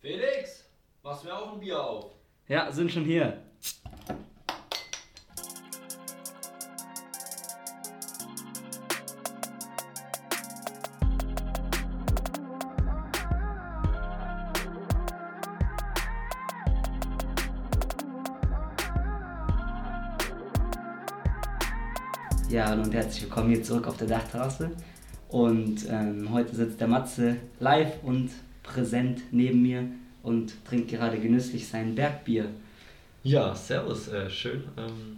Felix, machst du mir auch ein Bier auf? Ja, sind schon hier. Ja, hallo und herzlich willkommen hier zurück auf der Dachterrasse. Und ähm, heute sitzt der Matze live und präsent neben mir und trinkt gerade genüsslich sein Bergbier. Ja, servus, äh, schön. Ähm,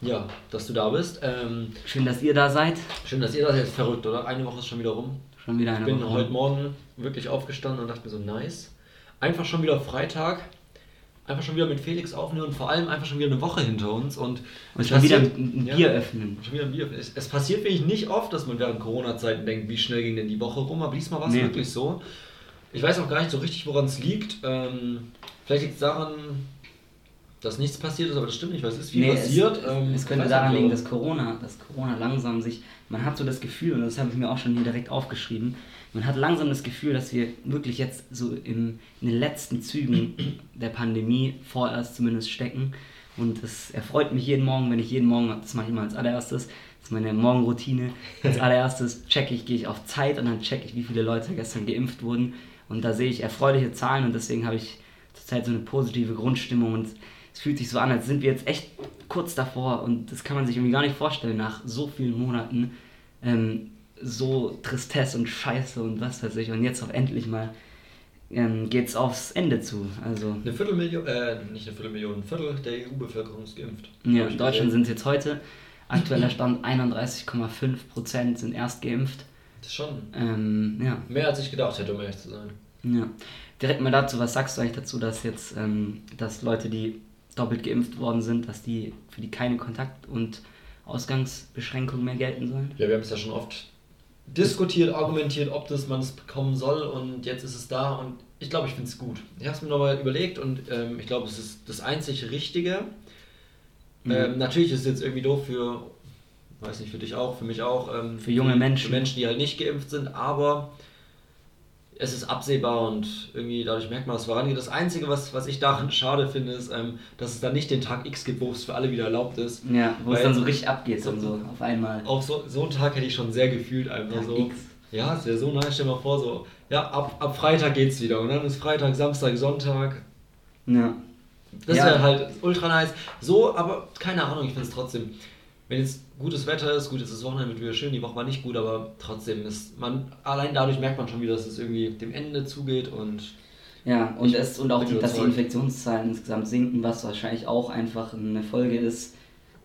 ja, dass du da bist. Ähm, Schön, dass ihr da seid. schön, dass ihr das jetzt verrückt, oder? Eine Woche ist schon wieder rum. Schon wieder eine Ich bin Woche. heute Morgen wirklich aufgestanden und dachte mir so, nice. Einfach schon wieder Freitag. Einfach schon wieder mit Felix aufnehmen und vor allem einfach schon wieder eine Woche hinter uns. Und, Und schon wieder passiert- ein ein Ja. Bier öffnen. Schon wieder ein Bier. Es, es passiert wirklich nicht oft, dass man während Corona-Zeiten denkt, wie schnell ging denn die Woche rum, aber diesmal war es Nee. wirklich so. Ich weiß auch gar nicht so richtig, woran es liegt. Ähm, vielleicht liegt es daran, dass nichts passiert ist, aber das stimmt nicht, weil es ist viel Nee, passiert. Es, Ähm, es könnte daran liegen, dass Corona, dass Corona langsam sich, man hat so das Gefühl, und das habe ich mir auch schon hier direkt aufgeschrieben, man hat langsam das Gefühl, dass wir wirklich jetzt so im, in den letzten Zügen der Pandemie vorerst zumindest stecken. Und das erfreut mich jeden Morgen, wenn ich jeden Morgen, das mache ich immer als allererstes, das ist meine Morgenroutine, als allererstes checke ich, gehe ich auf Zeit und dann checke ich, wie viele Leute gestern geimpft wurden. Und da sehe ich erfreuliche Zahlen und deswegen habe ich zurzeit so eine positive Grundstimmung und es fühlt sich so an, als sind wir jetzt echt kurz davor und das kann man sich irgendwie gar nicht vorstellen nach so vielen Monaten. Ähm, so Tristesse und Scheiße und was weiß ich. Und jetzt auch endlich mal ähm, geht's aufs Ende zu. Also Eine Viertelmillion, äh, nicht eine Viertelmillion, ein Viertel der EU-Bevölkerung ist geimpft. ja, in Deutschland sind es jetzt heute. Aktueller Stand 31,5 Prozent sind erst geimpft. Das ist schon Ähm, ja, mehr als ich gedacht hätte, um ehrlich zu sein. Ja. Direkt mal dazu, was sagst du eigentlich dazu, dass jetzt, ähm, dass Leute, die doppelt geimpft worden sind, dass die für die keine Kontakt- und Ausgangsbeschränkungen mehr gelten sollen? Ja, wir haben es ja schon oft diskutiert, argumentiert, ob das man es bekommen soll und jetzt ist es da und ich glaube, ich finde es gut. Ich habe es mir nochmal überlegt und ähm, ich glaube, es ist das einzig Richtige. Mhm. Ähm, natürlich ist es jetzt irgendwie doof für, weiß nicht, für dich auch, für mich auch. Ähm, Für junge Menschen. Für Menschen, die halt nicht geimpft sind, aber es ist absehbar und irgendwie dadurch merkt man, dass es vorangeht. Das Einzige, was, was ich daran schade finde, ist, ähm, dass es dann nicht den Tag X gibt, wo es für alle wieder erlaubt ist. Ja, wo es dann so richtig abgeht, dann so auf einmal. Auf so, so einen Tag hätte ich schon sehr gefühlt einfach Tag so. X. Ja, es wäre so nice, stell dir mal vor, so, ja, ab, ab Freitag geht's wieder und dann ist Freitag, Samstag, Sonntag. Ja. Das Ja. wäre halt ultra nice. So, aber keine Ahnung, ich finde es trotzdem, wenn jetzt gutes Wetter ist, gut, jetzt ist das Wochenende wird wieder schön, die Woche war nicht gut, aber trotzdem ist man, allein dadurch merkt man schon wieder, dass es irgendwie dem Ende zugeht und Ja, und, es, und auch, die, dass die. Infektionszahlen insgesamt sinken, was wahrscheinlich auch einfach eine Folge ist,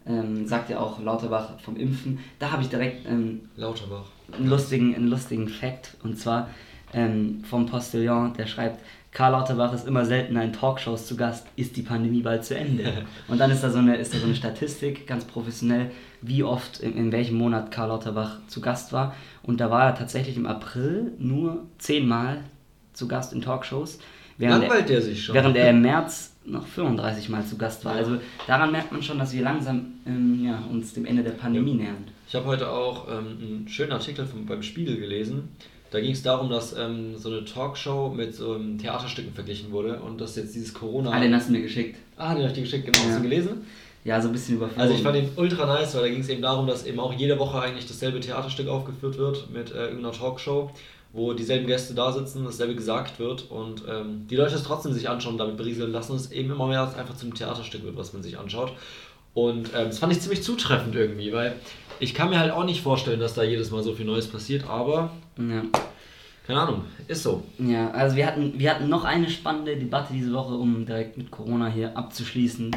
ähm, sagt ja auch Lauterbach vom Impfen. Da habe ich direkt ähm, Lauterbach. einen, lustigen, einen lustigen Fact, und zwar ähm, vom Postillon, der schreibt, Karl Lauterbach ist immer seltener in Talkshows zu Gast, ist die Pandemie bald zu Ende. Und dann ist da so eine, ist da so eine Statistik, ganz professionell, wie oft, in, in welchem Monat Karl Lauterbach zu Gast war. Und da war er tatsächlich im April nur zehnmal zu Gast in Talkshows. Während er, Langweilt der sich schon. während er im März noch 35 Mal zu Gast war. Also daran merkt man schon, dass wir langsam ähm, ja, uns dem Ende der Pandemie nähern. Ich habe heute auch ähm, einen schönen Artikel vom, beim Spiegel gelesen. Da ging es darum, dass ähm, so eine Talkshow mit so ähm, Theaterstücken verglichen wurde und dass jetzt dieses Corona. Ah, den hast du mir geschickt. Ah, den habe ich dir geschickt, genau. Ja. Hast du gelesen? Ja, so ein bisschen überflogen. Also ich fand ihn ultra nice, weil da ging es eben darum, dass eben auch jede Woche eigentlich dasselbe Theaterstück aufgeführt wird mit äh, irgendeiner Talkshow, wo dieselben Gäste da sitzen, dasselbe gesagt wird und ähm, die Leute es trotzdem sich anschauen, damit berieseln lassen und es eben immer mehr einfach zum Theaterstück wird, was man sich anschaut. Und ähm, das fand ich ziemlich zutreffend irgendwie, weil ich kann mir halt auch nicht vorstellen, dass da jedes Mal so viel Neues passiert, aber Ja. keine Ahnung, ist so. ja, also wir hatten, wir hatten noch eine spannende Debatte diese Woche, um direkt mit Corona hier abzuschließen.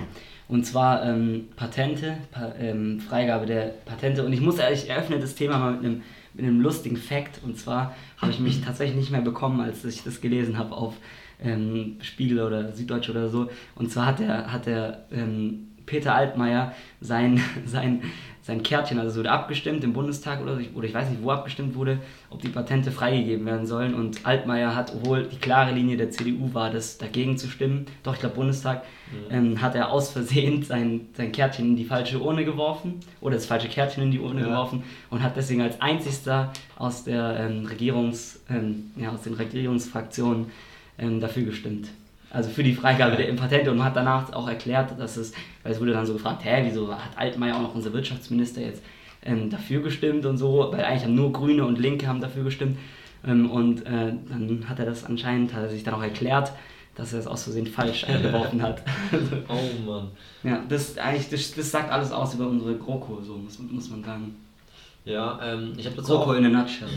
Und zwar ähm, Patente, pa ähm, Freigabe der Patente. Und ich muss ehrlich, ich eröffne das Thema mal mit einem, mit einem lustigen Fact. Und zwar habe ich mich tatsächlich nicht mehr bekommen, als ich das gelesen habe auf ähm, Spiegel oder Süddeutsche oder so. Und zwar hat der, hat der ähm, Peter Altmaier sein, sein, sein Kärtchen, also es wurde abgestimmt im Bundestag oder, oder ich weiß nicht, wo abgestimmt wurde, ob die Patente freigegeben werden sollen. Und Altmaier hat, obwohl die klare Linie der CDU war, das dagegen zu stimmen, doch ich glaube Bundestag, ähm, hat er aus Versehen sein, sein Kärtchen in die falsche Urne geworfen oder das falsche Kärtchen in die Urne Ja. geworfen und hat deswegen als einzigster aus der ähm, Regierungs, ähm, ja, aus den Regierungsfraktionen ähm, dafür gestimmt. Also für die Freigabe der Patente und hat danach auch erklärt, dass es, weil es wurde dann so gefragt, hä, wieso hat Altmaier auch noch unser Wirtschaftsminister jetzt ähm, dafür gestimmt und so, weil eigentlich haben nur Grüne und Linke haben dafür gestimmt. Ähm, und äh, dann hat er das anscheinend, hat er sich dann auch erklärt, dass er es aus Versehen falsch eingeworfen hat. oh Mann. Ja, das eigentlich, das, das sagt alles aus über unsere GroKo, so muss, muss man sagen. Ja, ähm, ich habe dazu GroKo auch, in a nutshell.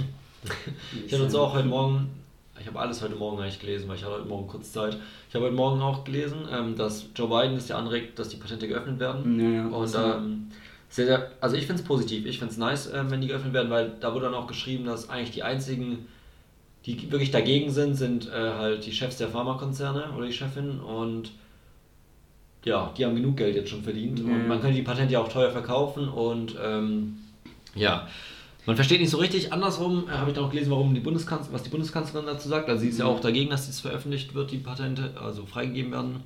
ich habe dazu auch heute Morgen, ich habe alles heute Morgen eigentlich gelesen, weil ich hatte heute Morgen kurz Zeit. Ich habe heute Morgen auch gelesen, ähm, dass Joe Biden es ja anregt, dass die Patente geöffnet werden. Ja, ja, und ähm, sehr, sehr, also ich finde es positiv, ich finde es nice, äh, wenn die geöffnet werden, weil da wurde dann auch geschrieben, dass eigentlich die einzigen die wirklich dagegen sind, sind äh, halt die Chefs der Pharmakonzerne oder die Chefin und ja, die haben genug Geld jetzt schon verdient mhm. und man könnte die Patente ja auch teuer verkaufen und ähm, ja, man versteht nicht so richtig. Andersrum äh, habe ich dann auch gelesen, warum die Bundeskanzlerin, was die Bundeskanzlerin dazu sagt. Also sie ist ja auch dagegen, dass dies veröffentlicht wird, die Patente, also freigegeben werden.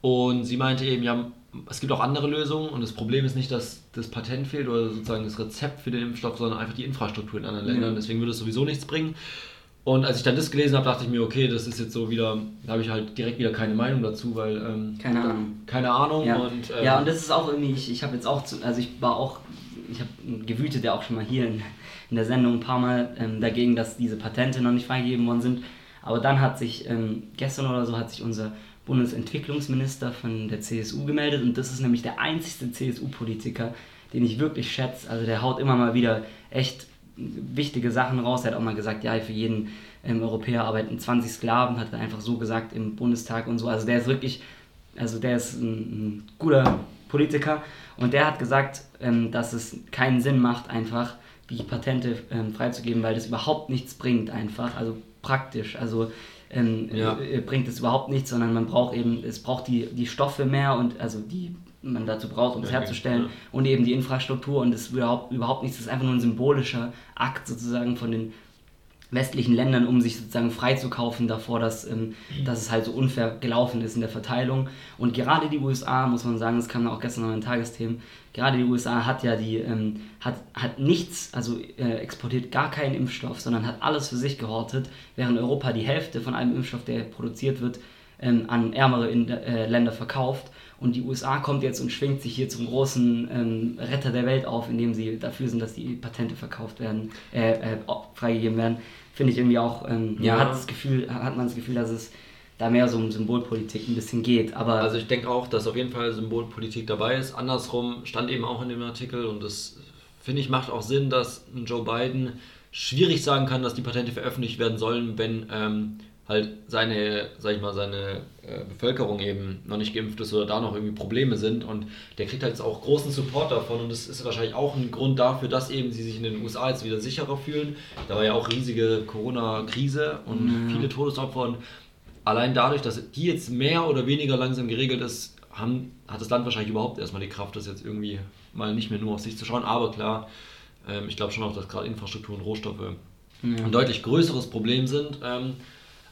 Und sie meinte eben, ja, es gibt auch andere Lösungen und das Problem ist nicht, dass das Patent fehlt oder sozusagen das Rezept für den Impfstoff, sondern einfach die Infrastruktur in anderen Ländern. Mhm. Deswegen würde es sowieso nichts bringen. Und als ich dann das gelesen habe, dachte ich mir, okay, das ist jetzt so wieder, da habe ich halt direkt wieder keine Meinung dazu, weil. Ähm, keine Ahnung. Keine Ahnung. Ja. Und, ähm, ja, und das ist auch irgendwie, ich, ich habe jetzt auch, zu, also ich war auch, ich habe gewütet ja auch schon mal hier in, in der Sendung ein paar Mal ähm, dagegen, dass diese Patente noch nicht freigegeben worden sind. Aber dann hat sich, ähm, gestern oder so, hat sich unser Bundesentwicklungsminister von der CSU gemeldet und das ist nämlich der einzigste CSU-Politiker, den ich wirklich schätze. Also der haut immer mal wieder echt wichtige Sachen raus. Er hat auch mal gesagt, ja, für jeden ähm, Europäer arbeiten 20 Sklaven, hat er einfach so gesagt im Bundestag und so. Also der ist wirklich, also der ist ein, ein guter Politiker und der hat gesagt, ähm, dass es keinen Sinn macht, einfach die Patente ähm, freizugeben, weil das überhaupt nichts bringt, einfach, also praktisch. Also ähm, ja. äh, bringt es überhaupt nichts, sondern man braucht eben, es braucht die, die Stoffe mehr und also die man dazu braucht, um es herzustellen ja. und eben die Infrastruktur und es überhaupt, überhaupt nichts, das ist einfach nur ein symbolischer Akt sozusagen von den westlichen Ländern, um sich sozusagen freizukaufen davor, dass, ähm, dass es halt so unfair gelaufen ist in der Verteilung. Und gerade die USA, muss man sagen, das kam auch gestern noch in Tagesthemen, gerade die USA hat ja die, ähm, hat, hat nichts, also äh, exportiert gar keinen Impfstoff, sondern hat alles für sich gehortet, während Europa die Hälfte von einem Impfstoff, der produziert wird, ähm, an ärmere in, äh, Länder verkauft. Und die USA kommt jetzt und schwingt sich hier zum großen ähm, Retter der Welt auf, indem sie dafür sind, dass die Patente verkauft werden, äh, äh, freigegeben werden. Finde ich irgendwie auch, ähm, ja. hat, das Gefühl, hat man das Gefühl, dass es da mehr so um Symbolpolitik ein bisschen geht. Aber also ich denke auch, dass auf jeden Fall Symbolpolitik dabei ist. Andersrum stand eben auch in dem Artikel und das finde ich macht auch Sinn, dass Joe Biden schwierig sagen kann, dass die Patente veröffentlicht werden sollen, wenn ähm, halt seine, sag ich mal, seine äh, Bevölkerung eben noch nicht geimpft ist oder da noch irgendwie Probleme sind und der kriegt halt jetzt auch großen Support davon und das ist wahrscheinlich auch ein Grund dafür, dass eben sie sich in den USA jetzt wieder sicherer fühlen. Da war ja auch riesige Corona-Krise und mhm. viele Todesopfer und allein dadurch, dass die jetzt mehr oder weniger langsam geregelt ist, haben, hat das Land wahrscheinlich überhaupt erstmal die Kraft, das jetzt irgendwie mal nicht mehr nur auf sich zu schauen, aber klar, ähm, ich glaube schon auch, dass gerade Infrastruktur und Rohstoffe ja. ein deutlich größeres Problem sind. Ähm,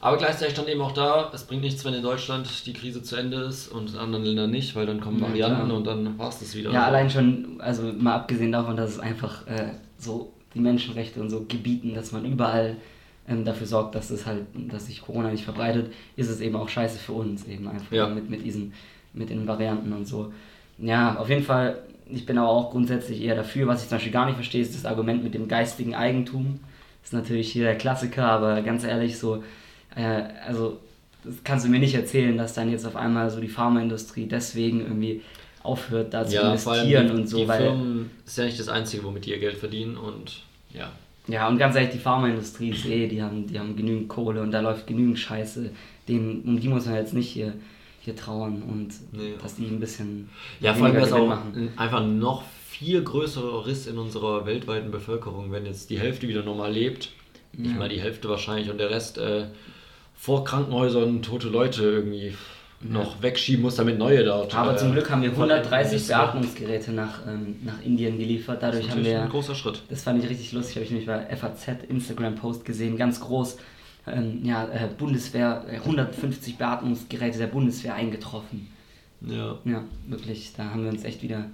aber gleichzeitig stand eben auch da, es bringt nichts, wenn in Deutschland die Krise zu Ende ist und in anderen Ländern nicht, weil dann kommen ja, Varianten klar. und dann war es das wieder. Ja, allein schon, also mal abgesehen davon, dass es einfach äh, so die Menschenrechte und so gebieten, dass man überall ähm, dafür sorgt, dass es halt, dass sich Corona nicht verbreitet, ist es eben auch scheiße für uns eben einfach ja. mit, mit diesen, mit den Varianten und so. Ja, auf jeden Fall, ich bin aber auch grundsätzlich eher dafür, was ich zum Beispiel gar nicht verstehe, ist das Argument mit dem geistigen Eigentum. Das ist natürlich hier der Klassiker, aber ganz ehrlich, so äh, also das kannst du mir nicht erzählen, dass dann jetzt auf einmal so die Pharmaindustrie deswegen irgendwie aufhört, da zu ja, investieren und so. Die weil, Firmen ist ja nicht das Einzige, womit die ihr Geld verdienen und ja. Ja, und ganz ehrlich, die Pharmaindustrie ist eh, die haben, die haben genügend Kohle und da läuft genügend Scheiße. Den, um die muss man jetzt nicht hier, hier trauern und nee, dass die ein bisschen. Ja, vor allem wäre es auch machen. einfach noch viel größerer Riss in unserer weltweiten Bevölkerung, wenn jetzt die Hälfte wieder normal lebt. Ja. Nicht mal die Hälfte wahrscheinlich und der Rest äh, vor Krankenhäusern tote Leute irgendwie noch wegschieben muss, damit neue dort. Aber äh, zum Glück haben wir 130 Beatmungsgeräte nach, ähm, nach Indien geliefert. Dadurch haben wir. Ein großer Schritt. Das fand ich richtig lustig, habe ich nämlich bei FAZ Instagram-Post gesehen, ganz groß. Ähm, ja, äh, Bundeswehr, 150 äh, Beatmungsgeräte der Bundeswehr eingetroffen. Ja. Ja, wirklich, da haben wir uns echt wieder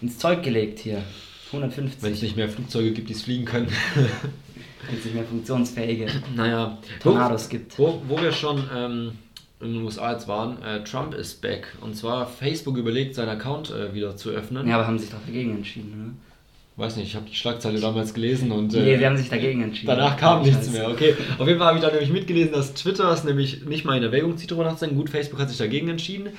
ins Zeug gelegt hier. 150. Wenn es nicht mehr Flugzeuge gibt, die es fliegen können. Wenn es nicht mehr funktionsfähige naja, Tornados gibt. Wo, wo wir schon ähm, in den USA jetzt waren, äh, Trump ist back. Und zwar Facebook überlegt, seinen Account äh, wieder zu öffnen. Ja, aber haben sich doch dagegen entschieden, ne? Weiß nicht, ich habe die Schlagzeile damals gelesen und. Äh, nee, sie haben sich dagegen entschieden. Danach kam nichts mehr, okay. Auf jeden Fall habe ich dann nämlich mitgelesen, dass Twitter es nämlich nicht mal in Erwägung zieht, darüber nachzudenken. Gut, Facebook hat sich dagegen entschieden.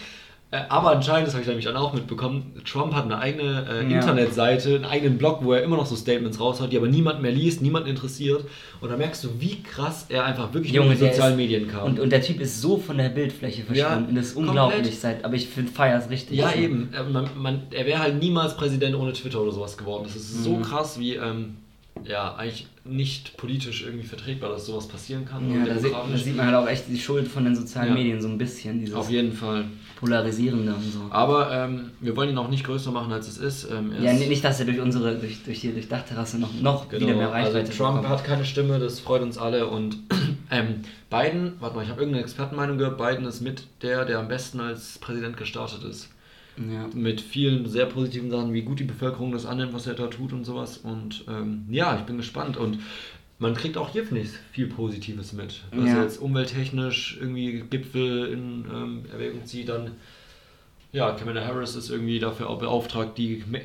Äh, aber anscheinend, das habe ich nämlich dann auch mitbekommen, Trump hat eine eigene äh, ja. Internetseite, einen eigenen Blog, wo er immer noch so Statements raushaut, die aber niemand mehr liest, niemand interessiert. Und da merkst du, wie krass er einfach wirklich Junge, in die sozialen ist, Medien kam. Und, und der Typ ist so von der Bildfläche verschwunden. Ja, das ist unglaublich. Seit, aber ich finde Feiers richtig. Ja, so. eben. Äh, man, man, er wäre halt niemals Präsident ohne Twitter oder sowas geworden. Das ist mhm. so krass, wie. Ähm, ja, eigentlich nicht politisch irgendwie vertretbar, dass sowas passieren kann. Ja, da sieht, da sieht, man halt auch echt die Schuld von den sozialen ja. Medien so ein bisschen. Dieses Auf jeden Fall. Polarisierende und so. Aber ähm, wir wollen ihn auch nicht größer machen, als es ist. Ähm, ja, nicht, dass er durch unsere, durch, durch die durch Dachterrasse noch, noch genau. wieder mehr Reichweite also Trump bekommt. hat keine Stimme, das freut uns alle. Und ähm, Biden, warte mal, ich habe irgendeine Expertenmeinung gehört, Biden ist mit der, der am besten als Präsident gestartet ist. Ja. Mit vielen sehr positiven Sachen, wie gut die Bevölkerung das annimmt, was er da tut und sowas. Und ähm, ja, ich bin gespannt. Und man kriegt auch hier, finde ich, viel Positives mit. Was ja. jetzt umwelttechnisch irgendwie Gipfel in ähm, Erwägung zieht, dann ja, Kamala Harris ist irgendwie dafür auch beauftragt, die Me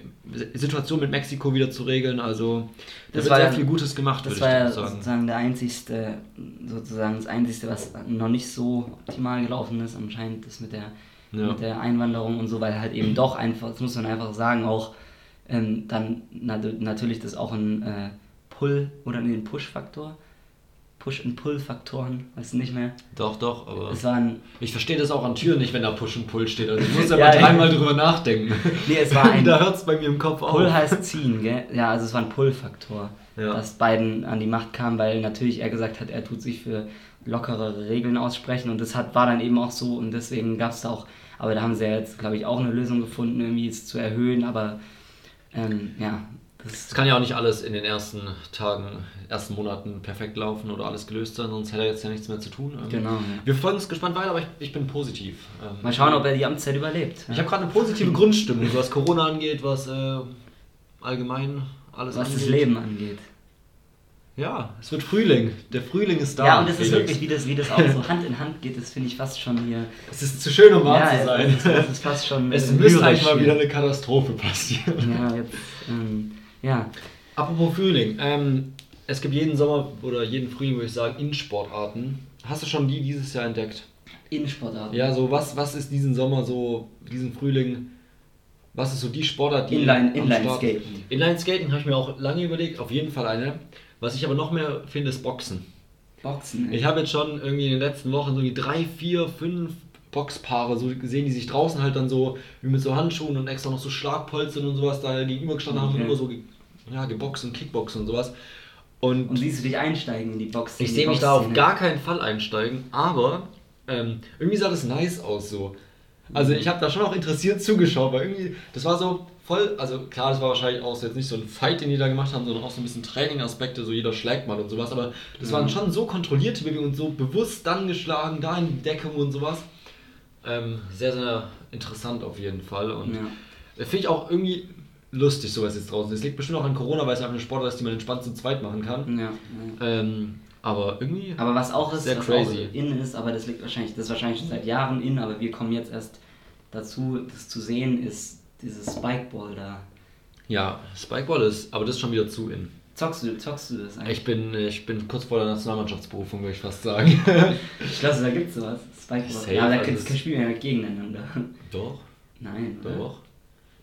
Situation mit Mexiko wieder zu regeln. Also da das wird sehr ja, viel Gutes gemacht, das war ja sagen. sozusagen der einzigste, sozusagen das einzigste, was noch nicht so optimal gelaufen ist, anscheinend das mit der ja. mit der Einwanderung und so, weil halt eben doch einfach, das muss man einfach sagen, auch ähm, dann nat natürlich das auch ein äh, Pull- oder ein Push-Faktor. Push- und Pull-Faktoren, weißt du nicht mehr? Doch, doch, aber. Es waren ich verstehe das auch an Türen nicht, wenn da Push und Pull steht. Also ich muss ja mal dreimal drüber nachdenken. Nee, es war ein. da hört es bei mir im Kopf auf. Pull heißt ziehen, gell? Ja, also es war ein Pull-Faktor, ja. dass Biden an die Macht kam, weil natürlich er gesagt hat, er tut sich für lockere Regeln aussprechen und das hat, war dann eben auch so und deswegen gab es da auch aber da haben sie ja jetzt, glaube ich, auch eine Lösung gefunden, irgendwie es zu erhöhen. Aber ähm, ja. Es kann ja auch nicht alles in den ersten Tagen, ersten Monaten perfekt laufen oder alles gelöst sein, sonst hätte er jetzt ja nichts mehr zu tun. Ähm, genau. Ja. Wir folgen es gespannt weiter, aber ich, ich bin positiv. Ähm, Mal schauen, ob er die Amtszeit überlebt. Ich habe gerade eine positive Grundstimmung, was Corona angeht, was äh, allgemein alles was angeht. das Leben angeht. Ja, es wird Frühling. Der Frühling ist da. Ja, und es ist wirklich, wie das, wie das auch so Hand in Hand geht, das finde ich fast schon hier. Es ist zu schön, um wahr ja, zu sein. Es ist fast schon. Es müsste eigentlich mal wieder eine Katastrophe passieren. Ja, jetzt. Ähm, ja. Apropos Frühling. Ähm, es gibt jeden Sommer oder jeden Frühling, würde ich sagen, In-Sportarten. Hast du schon die dieses Jahr entdeckt? In-Sportarten? Ja, so was, was ist diesen Sommer so, diesen Frühling? Was ist so die Sportart, die. Inline, Inline-Skaten. Inline-Skaten habe ich mir auch lange überlegt, auf jeden Fall eine. Was ich aber noch mehr finde, ist Boxen. Boxen. Ey. Ich habe jetzt schon irgendwie in den letzten Wochen so wie drei, vier, fünf Boxpaare so gesehen, die sich draußen halt dann so wie mit so Handschuhen und extra noch so Schlagpolstern und sowas da gegenübergestanden okay. haben und immer so ja, geboxt und Kickboxen und sowas. Und, und siehst du dich einsteigen in die Box? Ich sehe mich da auf gar keinen Fall einsteigen, aber ähm, irgendwie sah das nice aus so. Also ich habe da schon auch interessiert zugeschaut, weil irgendwie, das war so, voll, also klar, das war wahrscheinlich auch jetzt nicht so ein Fight, den die da gemacht haben, sondern auch so ein bisschen Training-Aspekte, so jeder schlägt mal und sowas, aber das mhm. waren schon so kontrollierte Bewegungen und so bewusst dann geschlagen, da in die Deckung und sowas. Ähm, sehr, sehr interessant auf jeden Fall und ja. finde ich auch irgendwie lustig, sowas jetzt draußen. Es liegt bestimmt auch an Corona, weil es einfach eine Sportart ist, die man entspannt zu zweit machen kann. Ja, ja. Ähm, aber irgendwie. Aber was auch ist, sehr was crazy. auch in ist, aber das liegt wahrscheinlich, das ist wahrscheinlich schon seit Jahren in, aber wir kommen jetzt erst dazu, das zu sehen, ist dieses Spikeball da. Ja, Spikeball ist, aber das ist schon wieder zu in. Zockst du, zockst du das eigentlich? Ich bin, ich bin kurz vor der Nationalmannschaftsberufung, würde ich fast sagen. ich glaube, da gibt es sowas. Spikeball. Safe, ja, da also spielen wir ja gegeneinander. Doch. Nein. Doch. Oder?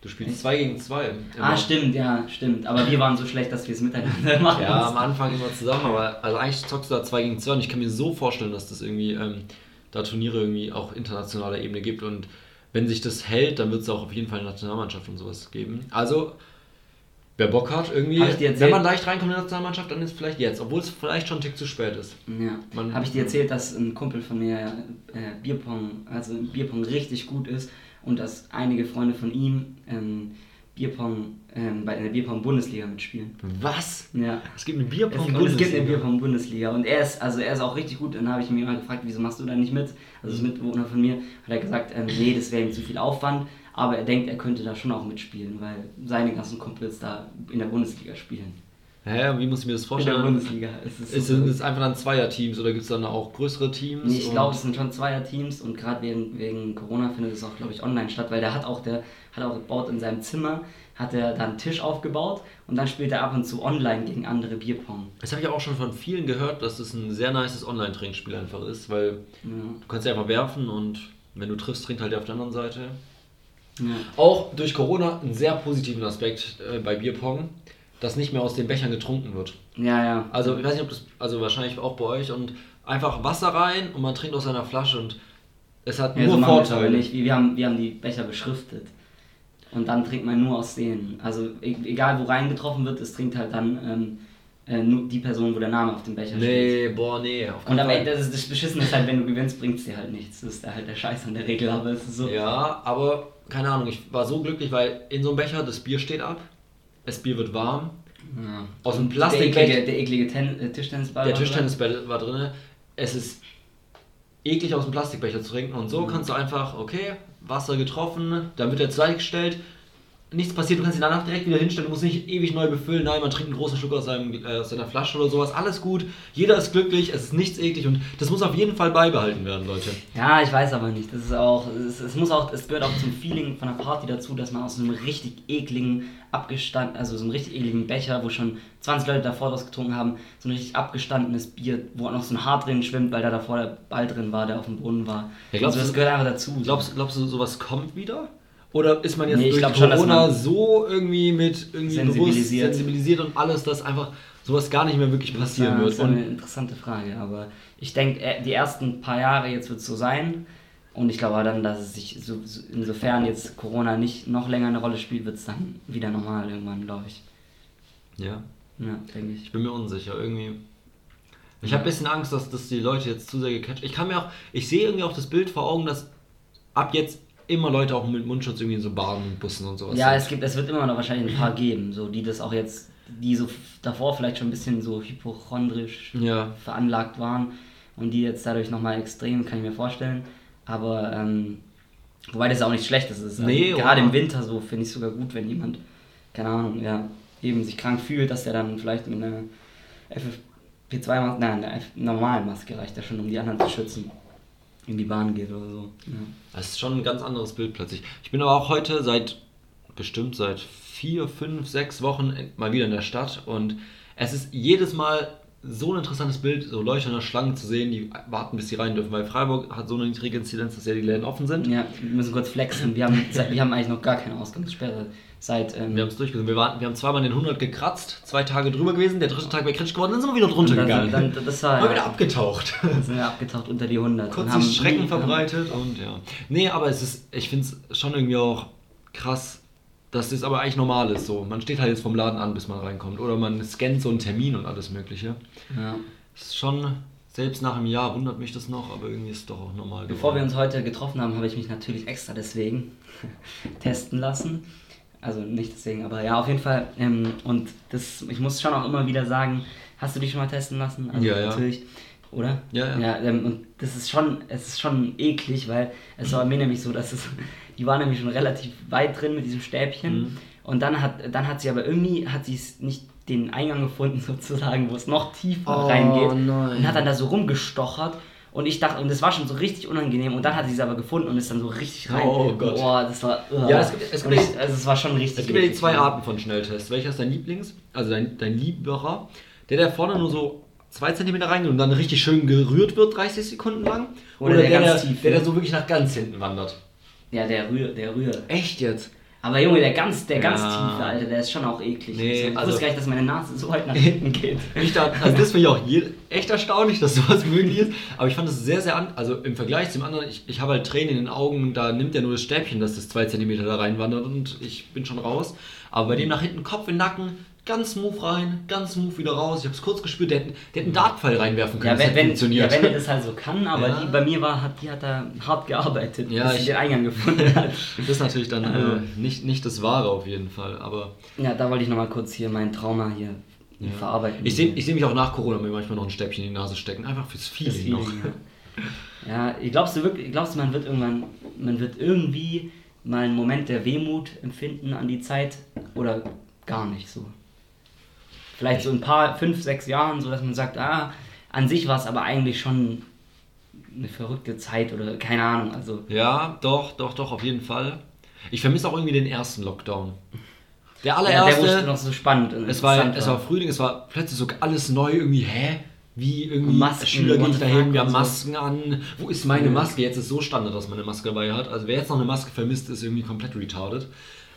Du spielst 2 gegen 2. Ah, stimmt, ja, stimmt. Aber wir waren so schlecht, dass wir es miteinander machen. Ja, am Anfang immer zusammen, aber also eigentlich zockst du da 2 gegen 2 und ich kann mir so vorstellen, dass das irgendwie ähm, da Turniere irgendwie auch internationaler Ebene gibt und wenn sich das hält, dann wird es auch auf jeden Fall eine Nationalmannschaft und sowas geben. Also, wer Bock hat, irgendwie, wenn man leicht reinkommt in die Nationalmannschaft, dann ist es vielleicht jetzt, obwohl es vielleicht schon ein Tick zu spät ist. Ja. Habe ich dir erzählt, dass ein Kumpel von mir äh, Bierpong, also Bierpong richtig gut ist und dass einige Freunde von ihm ähm, Bierpong ähm, bei der Bierpong-Bundesliga mitspielen. Was? Ja. Es gibt eine Bierpong-Bundesliga? Es gibt eine Bierpong-Bundesliga und er ist, also er ist auch richtig gut. Dann habe ich ihn mal gefragt, wieso machst du da nicht mit? Also das Mitbewohner von mir hat er gesagt, ähm, nee, das wäre ihm zu viel Aufwand. Aber er denkt, er könnte da schon auch mitspielen, weil seine ganzen Kumpels da in der Bundesliga spielen. Hä, wie muss ich mir das In der vorstellen? Bundesliga. Es ist, so es ist einfach dann Zweierteams oder gibt es dann auch größere Teams? Nee, ich glaube, es sind schon Zweier-Teams und gerade wegen, wegen Corona findet es auch, glaube ich, online statt, weil der hat auch, der hat auch gebaut in seinem Zimmer, hat er da einen Tisch aufgebaut und dann spielt er ab und zu online gegen andere Bierpong. Das habe ich auch schon von vielen gehört, dass es ein sehr nices Online-Trinkspiel einfach ist, weil Ja. du kannst ja einfach werfen und wenn du triffst, trinkt halt der auf der anderen Seite. Ja. Auch durch Corona einen sehr positiven Aspekt äh, bei Bierpong, dass nicht mehr aus den Bechern getrunken wird. ja, ja. Also ich weiß nicht, ob das, also wahrscheinlich auch bei euch und einfach Wasser rein und man trinkt aus seiner Flasche und es hat ja nur so Vorteile. nicht. Wir haben, wir haben die Becher beschriftet. Und dann trinkt man nur aus denen. Also e- egal wo reingetroffen wird, es trinkt halt dann ähm, äh, nur die Person, wo der Name auf dem Becher steht. Nee, boah, nee. Auf Und am. Ende, das, ist das Beschissene ist halt, wenn du gewinnst, bringt es dir halt nichts. Das ist halt der Scheiß an der Regel, aber es ist so. Ja, aber keine Ahnung, ich war so glücklich, weil in so einem Becher das Bier steht ab, das Bier wird warm, Ja. aus dem Der Plastikbecher, eklige, der eklige Ten äh, Tischtennisball. der war drin. Tischtennisball war drin, es ist eklig aus dem Plastikbecher zu trinken und so Mhm. kannst du einfach, okay, Wasser getroffen, dann wird der zweig gestellt, nichts passiert, du kannst ihn danach direkt wieder hinstellen, du musst nicht ewig neu befüllen, nein, man trinkt einen großen Schluck aus, seinem, äh, aus seiner Flasche oder sowas, alles gut, jeder ist glücklich, es ist nichts eklig und das muss auf jeden Fall beibehalten werden, Leute. Ja, ich weiß aber nicht. Das ist auch, es, es muss auch, es gehört auch zum Feeling von der Party dazu, dass man aus einem richtig ekligen, abgestanden, also so einem richtig ekligen Becher, wo schon 20 Leute davor draus getrunken haben, so ein richtig abgestandenes Bier, wo auch noch so ein Haar drin schwimmt, weil da davor der Ball drin war, der auf dem Boden war. Ja, glaubst also, das du- gehört einfach dazu. Glaubst, glaubst du, sowas kommt wieder? Oder ist man jetzt Nee, durch schon, Corona man so irgendwie mit irgendwie sensibilisiert. bewusst sensibilisiert und alles, dass einfach sowas gar nicht mehr wirklich passieren ja, wird? Das ist eine interessante Frage, aber ich denke, äh, die ersten paar Jahre jetzt wird es so sein. Und ich glaube dann, dass es sich, so, so, insofern jetzt Corona nicht noch länger eine Rolle spielt, wird es dann wieder normal irgendwann, glaube ich. ja, Ja, denke ich. ich bin mir unsicher. Irgendwie. Ich habe ein bisschen Angst, dass, dass die Leute jetzt zu sehr gecatcht. Ich kann mir auch, ich sehe irgendwie auch das Bild vor Augen, dass ab jetzt immer Leute auch mit Mundschutz irgendwie in so Bahnen, Bussen und sowas Ja, sind. es gibt, es wird immer noch wahrscheinlich ein paar geben, so die das auch jetzt, die so davor vielleicht schon ein bisschen so hypochondrisch Ja. veranlagt waren und die jetzt dadurch nochmal extrem, kann ich mir vorstellen. Aber ähm, wobei das auch nicht schlecht ist. Also Nee, gerade oder? im Winter so finde ich sogar gut, wenn jemand, keine Ahnung, ja, eben sich krank fühlt, dass der dann vielleicht mit einer FFP2-Maske, nein, einer normalen Maske reicht ja schon, um die anderen zu schützen, in die Bahn geht oder so. Ja. Das ist schon ein ganz anderes Bild plötzlich. Ich bin aber auch heute seit bestimmt seit vier, fünf, sechs Wochen mal wieder in der Stadt und es ist jedes Mal so ein interessantes Bild, so leuchtende Schlangen zu sehen, die warten, bis sie rein dürfen, weil Freiburg hat so eine niedrige Inzidenz, dass ja die Läden offen sind. Ja, wir müssen kurz flexen. Wir haben, seit- wir haben eigentlich noch gar keine Ausgangssperre seit. Ähm, Wir haben es durchgezogen. Wir, waren, wir haben zweimal den 100 gekratzt, zwei Tage drüber gewesen, der dritte Tag wäre kritisch geworden, dann sind wir wieder drunter dann, gegangen. dann, das war Mal wieder abgetaucht. dann sind wir abgetaucht unter die 100. Kurz haben Schrecken verbreitet und ja. Nee, aber es ist, ich finde es schon irgendwie auch krass, dass das aber eigentlich normal ist. So, man steht halt jetzt vom Laden an, bis man reinkommt. Oder man scannt so einen Termin und alles Mögliche. Ja. Das ist schon, selbst nach einem Jahr wundert mich das noch, aber irgendwie ist es doch auch normal. Bevor wir geworden. uns heute getroffen haben, habe ich mich natürlich extra deswegen testen lassen. Also nicht deswegen, aber ja, auf jeden Fall. Ähm, und das, ich muss schon auch immer wieder sagen, hast du dich schon mal testen lassen? Also Ja, ja. natürlich. Oder? Ja, ja. ähm, und das ist schon, es ist schon eklig, weil es war mir nämlich so, dass es, die war nämlich schon relativ weit drin mit diesem Stäbchen. Mhm. Und dann hat, dann hat sie aber irgendwie, hat sie es nicht den Eingang gefunden sozusagen, wo es noch tiefer Oh, reingeht. nein. Und hat dann da so rumgestochert. Und ich dachte, und das war schon so richtig unangenehm. Und dann hat sie es aber gefunden und ist dann so richtig rein. Oh Gott. Boah, das war. Ja, es gibt- es gibt- ich, also es war schon richtig. Es gibt ja die zwei Arten von Schnelltests. Welcher ist dein Lieblings? Also dein, dein Lieberer? Der, der vorne nur so zwei Zentimeter reingeht und dann richtig schön gerührt wird, 30 Sekunden lang? Oder der der, ganz der, tief, der, der so wirklich nach ganz hinten wandert? Ja, der Rühr, der Rühr. Echt jetzt? Aber Junge, der ganz, der ganz Ja. tiefe, Alter, der ist schon auch eklig. Nee, ich also- wusste gar nicht, dass meine Nase so weit nach hinten geht. Ich da, also das finde ich auch je, echt erstaunlich, dass sowas möglich ist. Aber ich fand es sehr, sehr an, also im Vergleich zum anderen, ich, ich habe halt Tränen in den Augen, da nimmt er nur das Stäbchen, dass das zwei Zentimeter da reinwandert und ich bin schon raus. Aber bei dem nach hinten Kopf in den Nacken, ganz smooth rein, ganz smooth wieder raus. Ich habe es kurz gespürt, der, der hätte einen Dartpfeil reinwerfen können, Ja, das wenn, hätte wenn, ja, funktioniert. wenn er das halt so kann, aber Ja. die bei mir war, hat, die hat da hart gearbeitet, Ja, bis sie ich- den Eingang gefunden hat. das ist natürlich dann Also- äh, nicht, nicht das Wahre auf jeden Fall, aber Ja, da wollte ich nochmal kurz hier mein Trauma hier ja. verarbeiten. ich sehe ich seh mich auch nach Corona mir manchmal noch ein Stäbchen in die Nase stecken, einfach fürs Feeling, Das noch. Feeling, ja. ja, glaubst du wirklich, glaubst du, man wird irgendwann, man wird irgendwie mal einen Moment der Wehmut empfinden an die Zeit oder gar nicht so? Vielleicht so ein paar, fünf, sechs Jahren, so dass man sagt, ah, an sich war es aber eigentlich schon eine verrückte Zeit oder keine Ahnung. Also Ja, doch, doch, doch, auf jeden Fall. Ich vermisse auch irgendwie den ersten Lockdown. Der ja, der allererste. noch so spannend. Es, war, interessant es war Frühling, es war plötzlich so alles neu, irgendwie, hä? Wie irgendwie Masken, Schüler gehen dahin, wir haben und so. Masken an. Wo ist meine. Maske? Jetzt ist so Standard, dass man eine Maske dabei hat. Also wer jetzt noch eine Maske vermisst, ist irgendwie komplett retarded.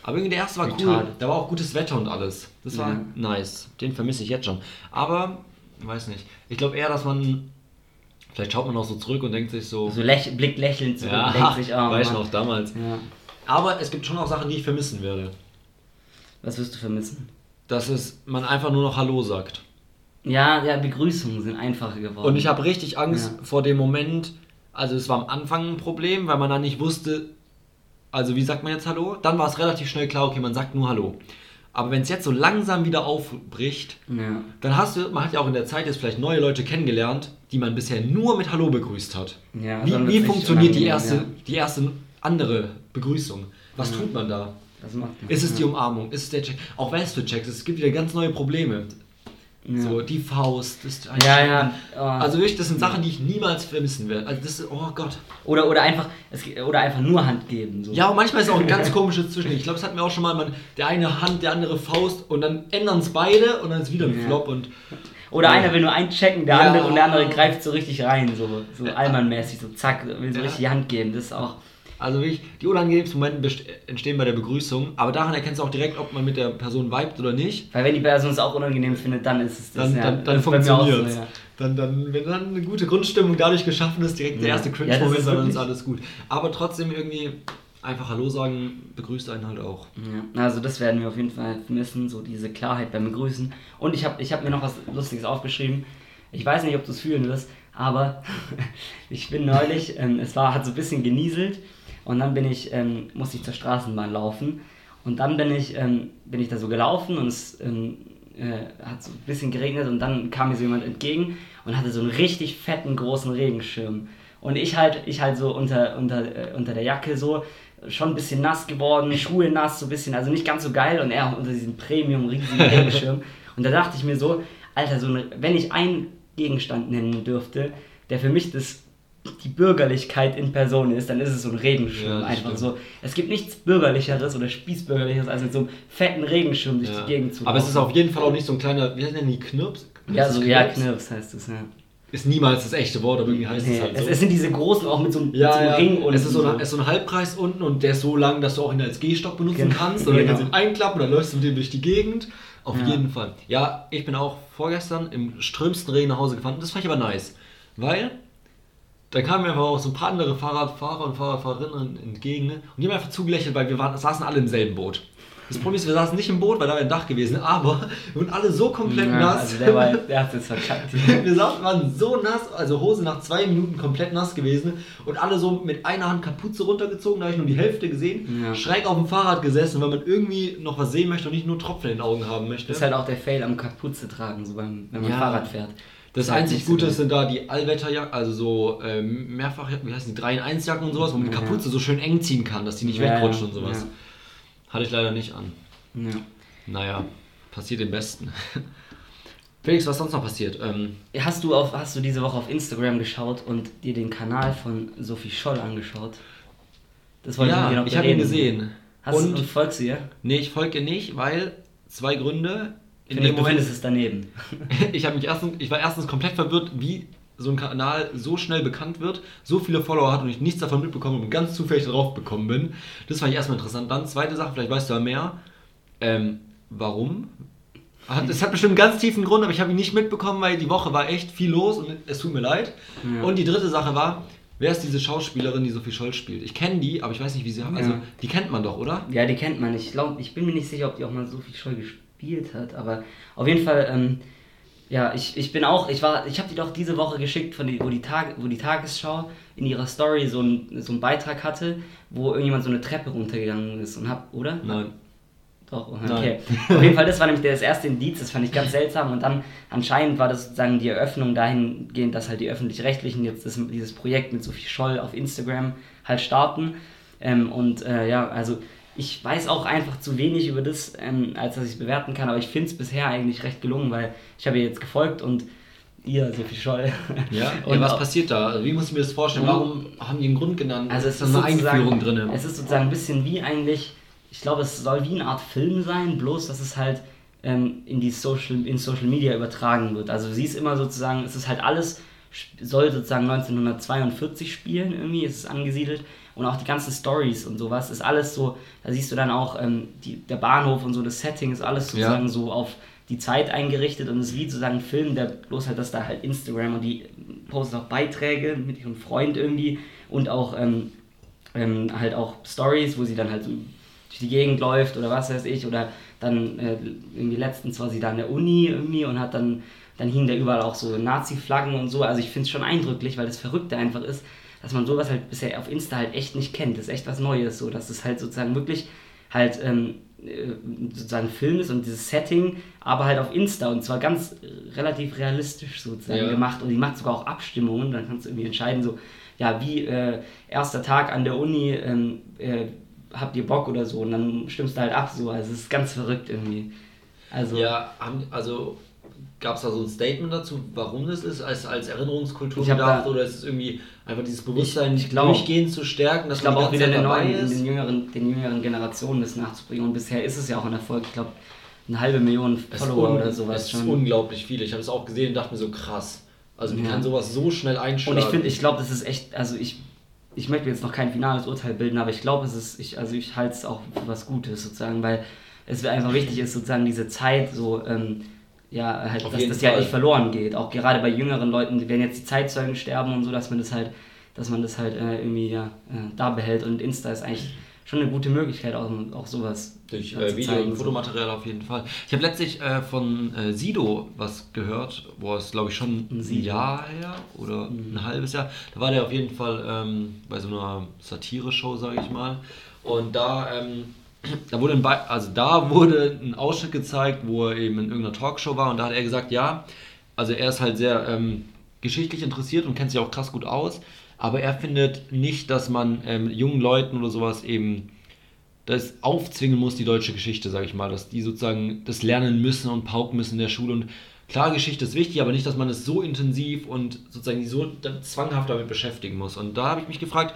Aber irgendwie der erste war cool. Retarded. Da war auch gutes Wetter und alles. Das war Ja. nice. Den vermisse ich jetzt schon. Aber, weiß nicht. Ich glaube eher, dass man. Vielleicht schaut man auch so zurück und denkt sich so. so läch blickt lächelnd zurück ja, und denkt sich, oh, weiß noch damals. Ja. Aber es gibt schon auch Sachen, die ich vermissen werde. Was wirst du vermissen? Dass es man einfach nur noch Hallo sagt. Ja, ja, Begrüßungen sind einfacher geworden. Und ich habe richtig Angst Ja. vor dem Moment. Also es war am Anfang ein Problem, weil man dann nicht wusste, also wie sagt man jetzt Hallo? Dann war es relativ schnell klar, okay, man sagt nur Hallo. Aber wenn es jetzt so langsam wieder aufbricht, Ja. dann hast du, man hat ja auch in der Zeit jetzt vielleicht neue Leute kennengelernt, die man bisher nur mit Hallo begrüßt hat. Ja, wie wie funktioniert die erste, ja. die erste andere Begrüßung? Was tut man da? Ist es die. Umarmung? Ist es der Check? Auch weißt du, Checks, es gibt wieder ganz neue Probleme. Ja. So, die Faust. Das Ja, ja. Oh. Also wirklich, das sind Sachen, die ich niemals vermissen werde. Also das ist, oh Gott. Oder, oder, einfach, es, oder einfach nur Hand geben. So. Ja, und manchmal ist auch ein ganz komisches Zwischen. Ich glaube, es hatten wir auch schon mal, man, der eine Hand, der andere Faust und dann ändern es beide und dann ist wieder ein. Flop und Oder Ja. einer will nur einchecken, der Ja. andere und der andere greift so richtig rein, so, so. Allmann-mäßig, so zack, will so richtig die Hand geben. Das ist auch. Also wirklich, die unangenehmsten Momente entstehen bei der Begrüßung, aber daran erkennst du auch direkt, ob man mit der Person vibet oder nicht. Weil wenn die Person es auch unangenehm findet, dann ist es das. Dann, ja, dann, dann funktioniert es. So, ja. dann, dann, wenn dann eine gute Grundstimmung dadurch geschaffen ist, direkt der Ja. erste Ja, das Cringe-Moment, dann ist alles gut. Aber trotzdem irgendwie einfach Hallo sagen, begrüßt einen halt auch. Ja, also das werden wir auf jeden Fall vermissen, so diese Klarheit beim Begrüßen. Und ich habe ich hab mir noch was Lustiges aufgeschrieben. Ich weiß nicht, ob du es fühlen wirst, aber ich bin neulich, ähm, es war, hat so ein bisschen genieselt und dann bin ich, ähm, musste ich zur Straßenbahn laufen und dann bin ich, ähm, bin ich da so gelaufen und es ähm, äh, hat so ein bisschen geregnet und dann kam mir so jemand entgegen und hatte so einen richtig fetten großen Regenschirm. Und ich halt, ich halt so unter, unter, äh, unter der Jacke so, schon ein bisschen nass geworden, Schuhe nass, so ein bisschen, also nicht ganz so geil und er unter diesem Premium riesigen Regenschirm. Und da dachte ich mir so, Alter, so eine, wenn ich einen Gegenstand nennen dürfte, der für mich das die Bürgerlichkeit in Person ist, dann ist es so ein Regenschirm. Ja, einfach stimmt. so. Es gibt nichts bürgerlicheres oder spießbürgerlicheres, als mit so einem fetten Regenschirm durch Ja. die Gegend zu Aber es ist laufen. auf jeden Fall auch nicht so ein kleiner, wie heißt denn die Knirps? Ja, so, es ja, Knirps? Knirps heißt es, ja. Ist niemals das echte Wort, aber irgendwie heißt Nee, es halt es, so. es sind diese großen auch mit so, einem- mit so ja, einem ja. Ring und es ist so, ein, ist so ein Halbkreis unten und der ist so lang, dass du auch ihn als Gehstock benutzen Genau. kannst. Oder Genau. kannst du ihn einklappen oder läufst du mit dem durch die Gegend. Auf Ja. jeden Fall. Ja, ich bin auch vorgestern im strömsten Regen nach Hause gefahren. Das fand ich aber nice. Weil da kamen mir einfach auch so ein paar andere Fahrradfahrer und Fahrradfahrerinnen entgegen. Ne? Und die haben einfach zugelächelt, weil wir waren, saßen alle im selben Boot. Das Problem ist, wir saßen nicht im Boot, weil da wäre ein Dach gewesen, aber wir waren alle so komplett ja, nass. Also der, war, der hat es verkackt. Wir saßen, waren so nass, also Hose nach zwei Minuten komplett nass gewesen und alle so mit einer Hand Kapuze runtergezogen, da habe ich nur die Hälfte gesehen, Ja. schräg auf dem Fahrrad gesessen, weil man irgendwie noch was sehen möchte und nicht nur Tropfen in den Augen haben möchte. Das ist halt auch der Fail am Kapuze tragen, so beim, wenn man Ja. Fahrrad fährt. Das halt einzig Gute sind da die Allwetterjacken, also so ähm, mehrfach, wie heißen die, 3 in 1 Jacken und sowas, wo man die. Kapuze so schön eng ziehen kann, dass die nicht Ja, wegrutschen und sowas. ja. Hatte ich leider nicht an. Ja. Naja, passiert im Besten. Felix, was sonst noch passiert? Ähm, Hast du, auf, hast du diese Woche auf Instagram geschaut und dir den Kanal von Sophie Scholl angeschaut? Das wollte ja, dir noch ich habe ihn gesehen. Hast und du, und folgst du ihr? Nee, ich folge ihr nicht, weil zwei Gründe. In dem Moment, findest es daneben. ich mich erstens, ich war erstens komplett verwirrt, wie so ein Kanal so schnell bekannt wird, so viele Follower hat und ich nichts davon mitbekommen und ganz zufällig darauf gekommen bin. Das fand ich erstmal interessant. Dann zweite Sache, vielleicht weißt du ja mehr. Ähm, warum? Hat, es hat bestimmt einen ganz tiefen Grund, aber ich habe ihn nicht mitbekommen, weil die Woche war echt viel los und es tut mir leid. Ja. Und die dritte Sache war, wer ist diese Schauspielerin, die Sophie Scholl spielt? Ich kenne die, aber ich weiß nicht, wie sie Also, Ja. die kennt man doch, oder? Ja, die kennt man. Ich glaube, ich bin mir nicht sicher, ob die auch mal Sophie Scholl gespielt hat, aber auf jeden Fall, ähm, ja, ich, ich bin auch, ich war, ich habe die doch diese Woche geschickt, von die, wo, die Tag, wo die Tagesschau in ihrer Story so, ein, so einen Beitrag hatte, wo irgendjemand so eine Treppe runtergegangen ist und hab, oder? Nein. Doch, okay. Auf jeden Fall, das war nämlich das erste Indiz, das fand ich ganz seltsam. Und dann anscheinend war das sozusagen die Eröffnung dahingehend, dass halt die Öffentlich-Rechtlichen jetzt das, dieses Projekt mit Sophie Scholl auf Instagram halt starten. Ähm, und äh, ja, also ich weiß auch einfach zu wenig über das, ähm, als dass ich es bewerten kann, aber ich finde es bisher eigentlich recht gelungen, weil ich habe ihr jetzt gefolgt und ihr, Sophie Scholl. Ja, und ja, was passiert da? Also wie muss ich mir das vorstellen? Warum haben die einen Grund genannt? Also es ist eine Einführung drin. Es ist sozusagen ein bisschen wie eigentlich, ich glaube, es soll wie eine Art Film sein, bloß dass es halt ähm, in die Social, in Social Media übertragen wird. Also sie ist immer sozusagen, es ist halt alles, soll sozusagen 1942 spielen irgendwie, ist es angesiedelt und auch die ganzen Stories und sowas ist alles so, da siehst du dann auch ähm, die, der Bahnhof und so, das Setting ist alles sozusagen ja. so auf die Zeit eingerichtet und es ist wie sozusagen ein Film, der bloß halt, dass da halt Instagram und die posten auch Beiträge mit ihrem Freund irgendwie und auch ähm, ähm, halt auch Stories, wo sie dann halt so durch die Gegend läuft oder was weiß ich oder dann äh, irgendwie letztens war sie da an der Uni irgendwie und hat dann dann hingen da überall auch so Nazi-Flaggen und so. Also ich finde es schon eindrücklich, weil das Verrückte einfach ist, dass man sowas halt bisher auf Insta halt echt nicht kennt. Das ist echt was Neues, so dass es halt sozusagen wirklich halt ähm, äh, sozusagen Film ist und dieses Setting, aber halt auf Insta und zwar ganz relativ realistisch sozusagen ja. gemacht und die macht sogar auch Abstimmungen, dann kannst du irgendwie entscheiden, so, ja, wie äh, erster Tag an der Uni, ähm, äh, habt ihr Bock oder so und dann stimmst du halt ab, so, also es ist ganz verrückt irgendwie. Also, ja, also Gab es da so ein Statement dazu, warum das ist, als, als Erinnerungskultur gedacht? Oder ist es irgendwie einfach dieses Bewusstsein ich, ich glaub, durchgehend zu stärken? Dass ich glaube auch wieder den neuen, ist? den jüngeren, den jüngeren Generationen das nachzubringen. Und bisher ist es ja auch ein Erfolg. Ich glaube, eine halbe Million Follower oder sowas schon. Das ist unglaublich viel. Ich habe es auch gesehen und dachte mir so krass. Also wie ja. kann sowas so schnell einschlagen? Und ich finde, ich glaube, das ist echt, also ich, ich möchte jetzt noch kein finales Urteil bilden, aber ich glaube, es ist, ich, also ich halte es auch für was Gutes sozusagen, weil es einfach wichtig ist, sozusagen diese Zeit so ähm, ja, halt, dass das Fall. ja nicht verloren geht. Auch gerade bei jüngeren Leuten, wenn jetzt die Zeitzeugen sterben und so, dass man das halt, dass man das halt äh, irgendwie ja, äh, da behält. Und Insta ist eigentlich schon eine gute Möglichkeit, auch, auch sowas. Durch äh, Video zeigen, und Fotomaterial so. auf jeden Fall. Ich habe letztlich äh, von äh, Sido was gehört, wo es glaube ich schon ein, ein Jahr her oder mhm. ein halbes Jahr. Da war der auf jeden Fall ähm, bei so einer Satire-Show, sage ich mal. Und da ähm, da wurde ein, also da wurde ein Ausschnitt gezeigt, wo er eben in irgendeiner Talkshow war und da hat er gesagt, ja, also er ist halt sehr ähm, geschichtlich interessiert und kennt sich auch krass gut aus, aber er findet nicht, dass man ähm, jungen Leuten oder sowas eben das aufzwingen muss, die deutsche Geschichte, sage ich mal, dass die sozusagen das lernen müssen und pauken müssen in der Schule und klar, Geschichte ist wichtig, aber nicht, dass man es so intensiv und sozusagen so zwanghaft damit beschäftigen muss. Und da habe ich mich gefragt,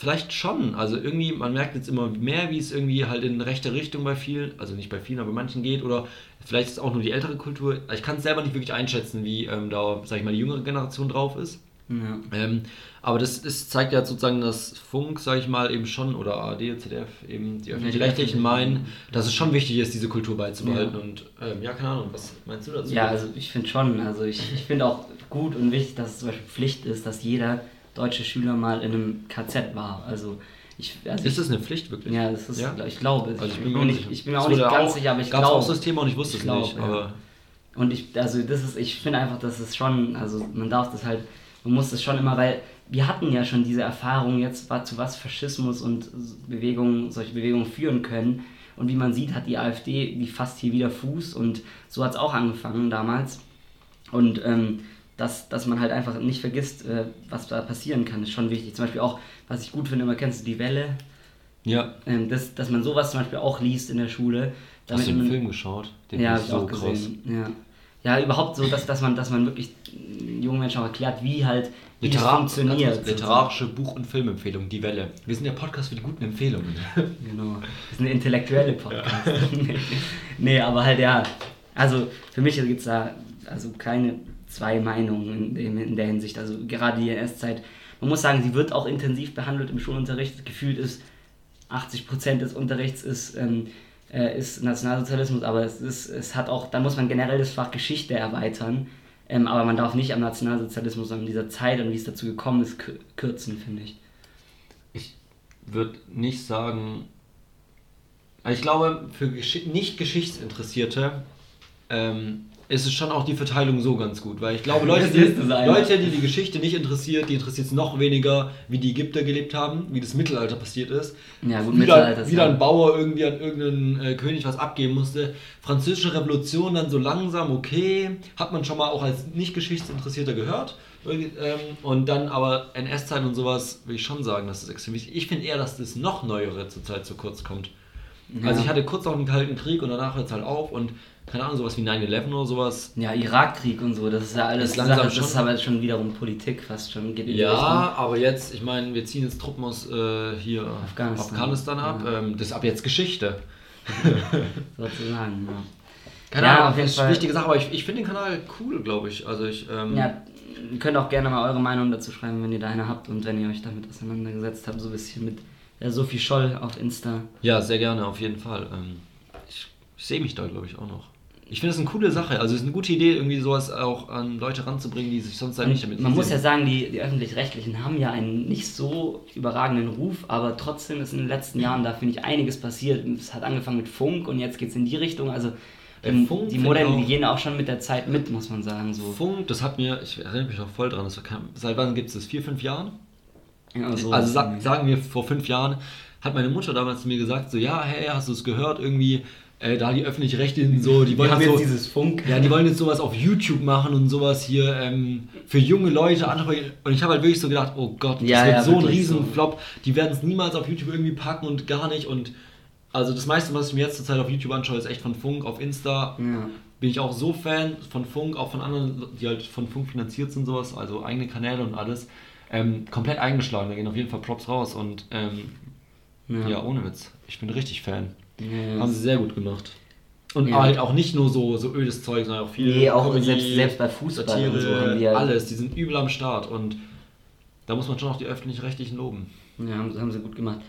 Vielleicht schon. Also irgendwie, man merkt jetzt immer mehr, wie es irgendwie halt in rechte Richtung bei vielen, also nicht bei vielen, aber bei manchen geht. Oder vielleicht ist es auch nur die ältere Kultur. Ich kann es selber nicht wirklich einschätzen, wie ähm, da, sag ich mal, die jüngere Generation drauf ist. Ja. Ähm, aber das, das zeigt ja sozusagen, dass Funk, sag ich mal, eben schon, oder ARD, ZDF, eben die öffentlich-rechtlichen meinen, dass es schon wichtig ist, diese Kultur beizubehalten. Ja. Und ähm, ja, keine Ahnung, was meinst du dazu? Ja, also ich finde schon, also ich, ich finde auch gut und wichtig, dass es zum Beispiel Pflicht ist, dass jeder deutsche Schüler mal in einem KZ war. Also ich, also ist das eine Pflicht wirklich? Ja, das ist, ja? ich glaube. Also ich, bin mir nicht, ich bin mir auch nicht ganz auch, sicher, aber ich glaube. auch das Thema und ich wusste ich es glaub, nicht. Ja. Und ich, also das ist, ich finde einfach, dass es schon, also man darf das halt, man muss das schon immer, weil wir hatten ja schon diese Erfahrung jetzt, zu was Faschismus und Bewegungen, solche Bewegungen führen können. Und wie man sieht, hat die AfD die fast hier wieder Fuß und so hat es auch angefangen damals. Und ähm, dass, dass man halt einfach nicht vergisst, äh, was da passieren kann, ist schon wichtig. Zum Beispiel auch, was ich gut finde, immer kennst du die Welle. Ja. Ähm, das, dass man sowas zum Beispiel auch liest in der Schule. Hast du den Film geschaut? Den ja, habe ich so auch gesehen. Ja. ja, überhaupt so, dass, dass, man, dass man wirklich jungen Menschen auch erklärt, wie halt wie Literar funktioniert. Literarische Buch- und Filmempfehlung, Die Welle. Wir sind der Podcast für die guten Empfehlungen. genau. Das ist eine intellektuelle Podcast. Ja. nee, aber halt ja. Also für mich gibt es da also keine zwei Meinungen in, in, der Hinsicht. Also gerade die NS-Zeit, man muss sagen, sie wird auch intensiv behandelt im Schulunterricht. Gefühlt ist 80% des Unterrichts ist, ähm, äh, ist Nationalsozialismus, aber es, ist, es hat auch, da muss man generell das Fach Geschichte erweitern. Ähm, aber man darf nicht am Nationalsozialismus, sondern dieser Zeit und wie es dazu gekommen ist, kürzen, finde ich. Ich würde nicht sagen, also ich glaube, für Gesch nicht Geschichtsinteressierte ähm, ist es schon auch die Verteilung so ganz gut. Weil ich glaube, Leute, die, Leute, die die Geschichte nicht interessiert, die interessiert es noch weniger, wie die Ägypter gelebt haben, wie das Mittelalter passiert ist. Ja, gut, wieder, wieder ein Bauer irgendwie an irgendeinen äh, König was abgeben musste. Französische Revolution dann so langsam, okay, hat man schon mal auch als nicht Geschichtsinteressierter gehört. Ähm, und dann aber NS-Zeit und sowas, will ich schon sagen, das ist extrem wichtig. Ich finde eher, dass das noch Neuere zurzeit zu kurz kommt. Ja. Also ich hatte kurz auch einen Kalten Krieg und danach hört es halt auf und keine Ahnung, sowas wie 9-11 oder sowas. Ja, Irakkrieg und so, das ist ja alles, ist langsam Sache, das schon- ist aber schon wiederum Politik fast schon. Ja, aber jetzt, ich meine, wir ziehen jetzt Truppen aus äh, hier Afghanistan. Afghanistan, ab. Ja. Ähm, das ist ab jetzt Geschichte. sozusagen. Ja. Keine Ja, Ahnung, auf jeden das ist Fall. eine wichtige Sache, aber ich, ich finde den Kanal cool, glaube ich. Also ich, ähm, Ja, ihr könnt auch gerne mal eure Meinung dazu schreiben, wenn ihr da eine habt und wenn ihr euch damit auseinandergesetzt habt, so ein bisschen mit Sophie Scholl auf Insta. Ja, sehr gerne, auf jeden Fall. Ähm, ich ich sehe mich da, glaube ich, auch noch. Ich finde es eine coole Sache. Also es ist eine gute Idee, irgendwie sowas auch an Leute ranzubringen, die sich sonst halt nicht damit Man muss ja sagen, die, die Öffentlich-Rechtlichen haben ja einen nicht so überragenden Ruf, aber trotzdem ist in den letzten Jahren da, finde ich, einiges passiert. Es hat angefangen mit Funk und jetzt geht es in die Richtung. Also ähm, Funk die Modelle, die auch- gehen auch schon mit der Zeit mit, muss man sagen. So. Funk, das hat mir, ich erinnere mich noch voll dran, das kam, seit wann gibt es das? Vier, fünf Jahren? So also ist sa es. sagen wir vor fünf Jahren, hat meine Mutter damals zu mir gesagt, so, ja, hey, hast du es gehört, irgendwie, äh, da die öffentlich-rechtlichen so, die wollen so, dieses Funk. Ja, die wollen jetzt sowas auf YouTube machen und sowas hier ähm, für junge Leute ansprechen. Und ich habe halt wirklich so gedacht, oh Gott, das Ja, wird ja, so ein Riesenflop. Die werden es niemals auf YouTube irgendwie packen und gar nicht. Und also das meiste, was ich mir jetzt zurzeit auf YouTube anschaue, ist echt von Funk. Auf Insta Ja. bin ich auch so Fan von Funk, auch von anderen, die halt von Funk finanziert sind, sowas, also eigene Kanäle und alles. Ähm, komplett eingeschlagen, da gehen auf jeden Fall Props raus und ähm, Ja. ja. ohne Witz. Ich bin richtig Fan. Ja. Haben sie sehr gut gemacht. Und Ja. halt auch nicht nur so, so ödes Zeug, sondern auch viel Nee, auch Comedy, selbst, selbst bei Fußball Satire, und so haben die ja, alles. Die sind übel am Start und da muss man schon auch die öffentlich-rechtlichen loben. Ja, haben, haben sie gut gemacht.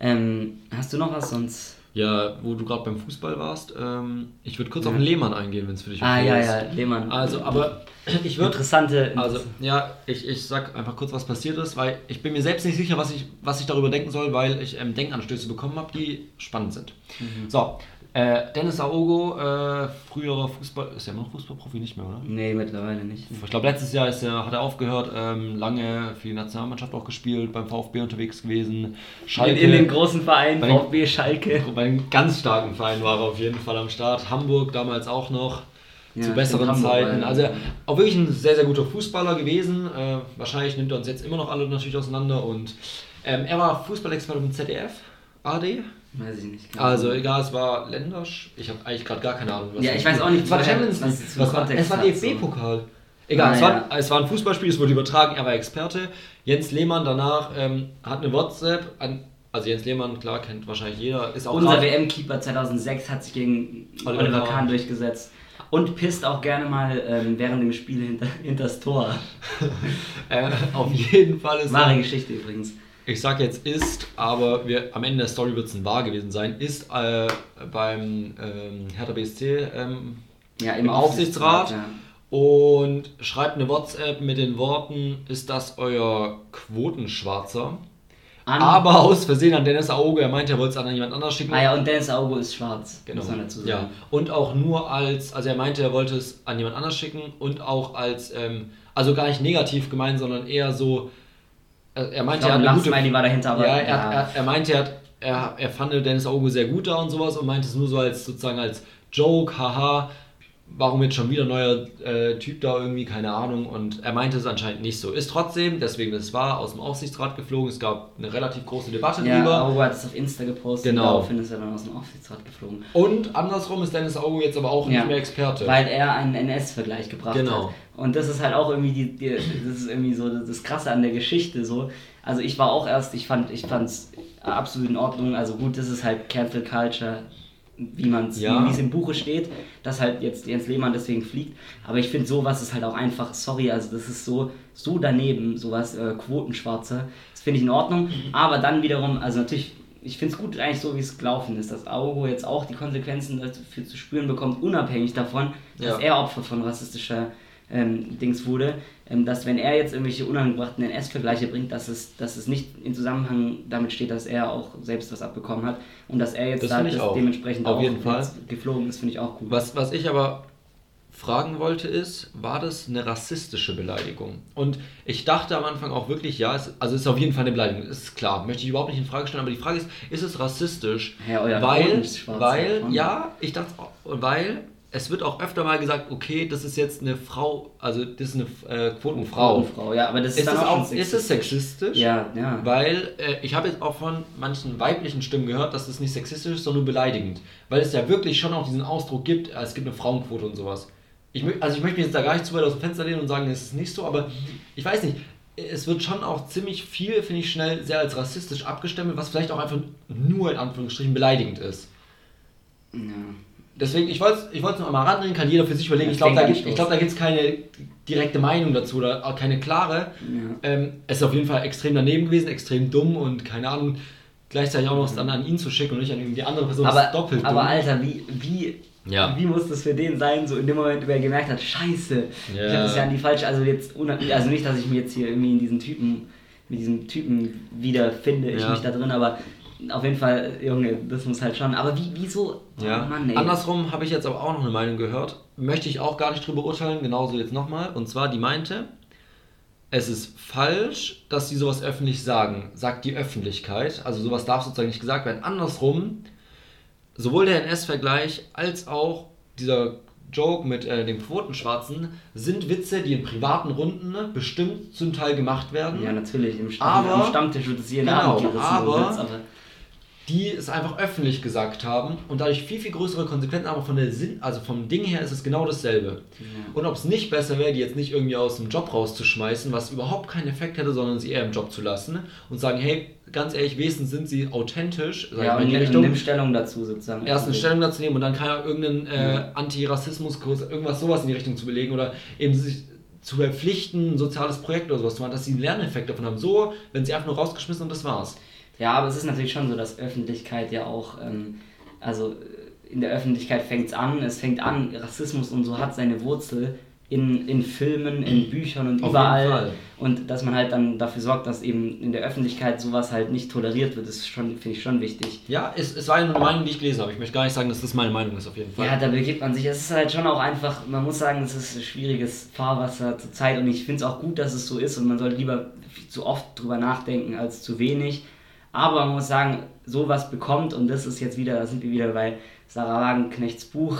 Ähm, hast du noch was sonst? Ja, wo du gerade beim Fußball warst, ähm, ich würde kurz Ja. auf den Lehmann eingehen, wenn es für dich Ah, ja, ist. ja, Lehmann. Also, aber ich würde Interessante. Also, ja, ich, ich sag einfach kurz, was passiert ist, weil ich bin mir selbst nicht sicher, was ich, was ich darüber denken soll, weil ich ähm, Denkanstöße bekommen habe, die spannend sind. So, äh, Dennis Aogo, äh, früherer Fußball, ist er immer noch Fußballprofi? Nicht mehr, oder? nee, mittlerweile nicht. Ich glaube, letztes Jahr ist er, hat er aufgehört, ähm, lange für die Nationalmannschaft auch gespielt, beim VfB unterwegs gewesen. In, in den großen Vereinen, VfB, Schalke. bei einem ganz starken Verein war er auf jeden Fall am Start. Hamburg damals auch noch. Ja, zu besseren Hamburg, Zeiten. ja. Also auch wirklich ein sehr, sehr guter Fußballer gewesen. Äh, wahrscheinlich nimmt er uns jetzt immer noch alle natürlich auseinander. Und ähm, er war Fußballexperte im ZDF, AD. Weiß ich nicht. Also egal, es war Ländersch. Ich habe eigentlich gerade gar keine Ahnung. was Ja, das ich weiß auch nicht, Es war was- Champions was League. es für Was war, es war DFB-Pokal. Egal, Ah, es, war, es war ein Fußballspiel, es wurde übertragen, er war Experte. Jens Lehmann danach ähm, hat eine WhatsApp an. Also Jens Lehmann, klar, kennt wahrscheinlich jeder. Ist auch Unser WM-Keeper 2006 hat sich gegen Oliver Oliver, Kahn. Durchgesetzt. Und pisst auch gerne mal ähm, während dem Spiel hinter, hinters Tor. äh, auf jeden Fall ist Wahre Geschichte übrigens. Ich sag jetzt ist, aber wir, am Ende der Story wird es ein wahr gewesen sein, ist äh, beim ähm, Hertha BSC ähm, Ja, Im Aufsichtsrat. Ja. und schreibt eine WhatsApp mit den Worten, ist das euer Quotenschwarzer? An, Aber aus Versehen an Dennis Aogo, er meinte, er wollte es an jemand anders schicken. ah ja, und Dennis Augo ist schwarz, Genau. muss man dazu sagen. Ja, und auch nur als, also er meinte, er wollte es an jemand anders schicken und auch als, ähm, also gar nicht negativ gemeint, sondern eher so, er meinte, glaube, er hat eine gute war dahinter, aber ja, er, Er, er meinte, er, hat, er, er fand Dennis Auge sehr gut da und sowas und meinte es nur so als sozusagen als Joke, haha, warum jetzt schon wieder ein neuer äh, Typ da irgendwie, keine Ahnung. Und er meinte es anscheinend nicht so. Ist trotzdem, deswegen das war, aus dem Aufsichtsrat geflogen. Es gab eine relativ große Debatte ja, drüber. Augo hat es auf Insta gepostet, Genau. daraufhin ist er dann aus dem Aufsichtsrat geflogen. Und andersrum ist Dennis Auge jetzt aber auch Ja. nicht mehr Experte. Weil er einen NS-Vergleich gebracht Genau. hat. Und das ist halt auch irgendwie die, die das ist irgendwie so das Krasse an der Geschichte so. Also ich war auch erst, ich fand ich fand's absolut in Ordnung. Also gut, das ist halt Cancel Culture, wie man es Ja. wie es im Buche steht, dass halt jetzt Jens Lehmann deswegen fliegt. Aber ich finde sowas ist halt auch einfach, sorry, also das ist so so daneben, sowas äh, Quotenschwarzer. Das finde ich in Ordnung. Aber dann wiederum, also natürlich ich finde es gut eigentlich so, wie es gelaufen ist, dass Augo jetzt auch die Konsequenzen dafür zu spüren bekommt, unabhängig davon, dass Ja. er Opfer von rassistischer ähm, Dings wurde, ähm, dass wenn er jetzt irgendwelche unangebrachten NS-Vergleiche bringt, dass es, dass es nicht in Zusammenhang damit steht, dass er auch selbst was abbekommen hat und dass er jetzt Das da das auch. dementsprechend Auf auch jeden Fall. jetzt geflogen ist, finde ich auch gut. Was, was ich aber fragen wollte ist, war das eine rassistische Beleidigung? Und ich dachte am Anfang auch wirklich, ja, es, also es ist auf jeden Fall eine Beleidigung, ist klar, möchte ich überhaupt nicht in Frage stellen, aber die Frage ist, ist es rassistisch? Ja, euer weil, weil, ja, ich dachte, auch, weil es wird auch öfter mal gesagt, okay, das ist jetzt eine Frau, also das ist eine äh, Quotenfrau. Quotenfrau, ja, aber das ist, ist dann auch, auch schon ist es sexistisch? Ja, ja. Weil äh, ich habe jetzt auch von manchen weiblichen Stimmen gehört, dass es nicht sexistisch ist, sondern nur beleidigend. Weil es ja wirklich schon auch diesen Ausdruck gibt, äh, es gibt eine Frauenquote und sowas. Ich, also ich möchte mich jetzt da gar nicht zu weit aus dem Fenster lehnen und sagen, es ist nicht so, aber ich weiß nicht, es wird schon auch ziemlich viel, finde ich, schnell sehr als rassistisch abgestempelt, was vielleicht auch einfach nur in Anführungsstrichen beleidigend ist. ja. Deswegen, ich wollte es ich wollt's nur einmal ranbringen, kann jeder für sich überlegen. Ja, Ich glaube, da gibt es glaub, keine direkte Meinung dazu oder auch keine klare. Ja. Ähm, es ist auf jeden Fall extrem daneben gewesen, extrem dumm und keine Ahnung, gleichzeitig auch noch es dann an ihn zu schicken und nicht an die andere Person. aber, ist doppelt aber dumm. Alter, wie, wie, Ja. wie muss das für den sein, so in dem Moment, wo er gemerkt hat, scheiße, ich Ja. habe das ja an die falsche, also jetzt, also nicht, dass ich mich jetzt hier irgendwie in diesen Typen, mit diesem Typen wiederfinde, ich Ja. mich da drin, aber auf jeden Fall, Junge, das muss halt schon, aber wie, wieso, Ja. oh Mann, ey. Andersrum habe ich jetzt aber auch noch eine Meinung gehört. Möchte ich auch gar nicht drüber urteilen, genauso jetzt nochmal. Und zwar, die meinte, es ist falsch, dass sie sowas öffentlich sagen, sagt die Öffentlichkeit. Also sowas darf sozusagen nicht gesagt werden. Andersrum, sowohl der NS-Vergleich als auch dieser Joke mit äh, dem Quotenschwarzen sind Witze, die in privaten Runden ne, bestimmt zum Teil gemacht werden. Ja, natürlich, im, Stamm, Aber- am Stammtisch wird es jeden Genau, Abend gerissen, aber- Witz, aber die es einfach öffentlich gesagt haben und dadurch viel, viel größere Konsequenzen, aber von der Sinn, also vom Ding her ist es genau dasselbe. Und ob es nicht besser wäre, die jetzt nicht irgendwie aus dem Job rauszuschmeißen, was überhaupt keinen Effekt hätte, sondern sie eher im Job zu lassen und sagen, hey, ganz ehrlich, wenigstens sind sie authentisch, sag ich ja, mal, in die Richtung, nimm Stellung dazu sozusagen. erst eine Stellung dazu nehmen und dann kann er irgendeinen äh, Antirassismuskurs, irgendwas sowas in die Richtung zu belegen oder eben sich zu verpflichten, ein soziales Projekt oder sowas zu machen, dass sie einen Lerneffekt davon haben. So, wenn sie einfach nur rausgeschmissen und das war's. Ja, aber es ist natürlich schon so, dass Öffentlichkeit ja auch, ähm, also äh, in der Öffentlichkeit fängt es an, es fängt an, Rassismus und so hat seine Wurzel in, in Filmen, in Büchern und Auf überall. jeden Fall. Und dass man halt dann dafür sorgt, dass eben in der Öffentlichkeit sowas halt nicht toleriert wird, ist schon, finde ich schon wichtig. Ja, es, es war eine Meinung, die ich gelesen habe. Ich möchte gar nicht sagen, dass das meine Meinung ist, auf jeden Fall. Ja, da begibt man sich. Es ist halt schon auch einfach, man muss sagen, es ist ein schwieriges Fahrwasser zur Zeit und ich finde es auch gut, dass es so ist und man sollte lieber zu oft drüber nachdenken als zu wenig. Aber man muss sagen, sowas bekommt und das ist jetzt wieder, da sind wir wieder bei Sarah Wagenknechts Buch,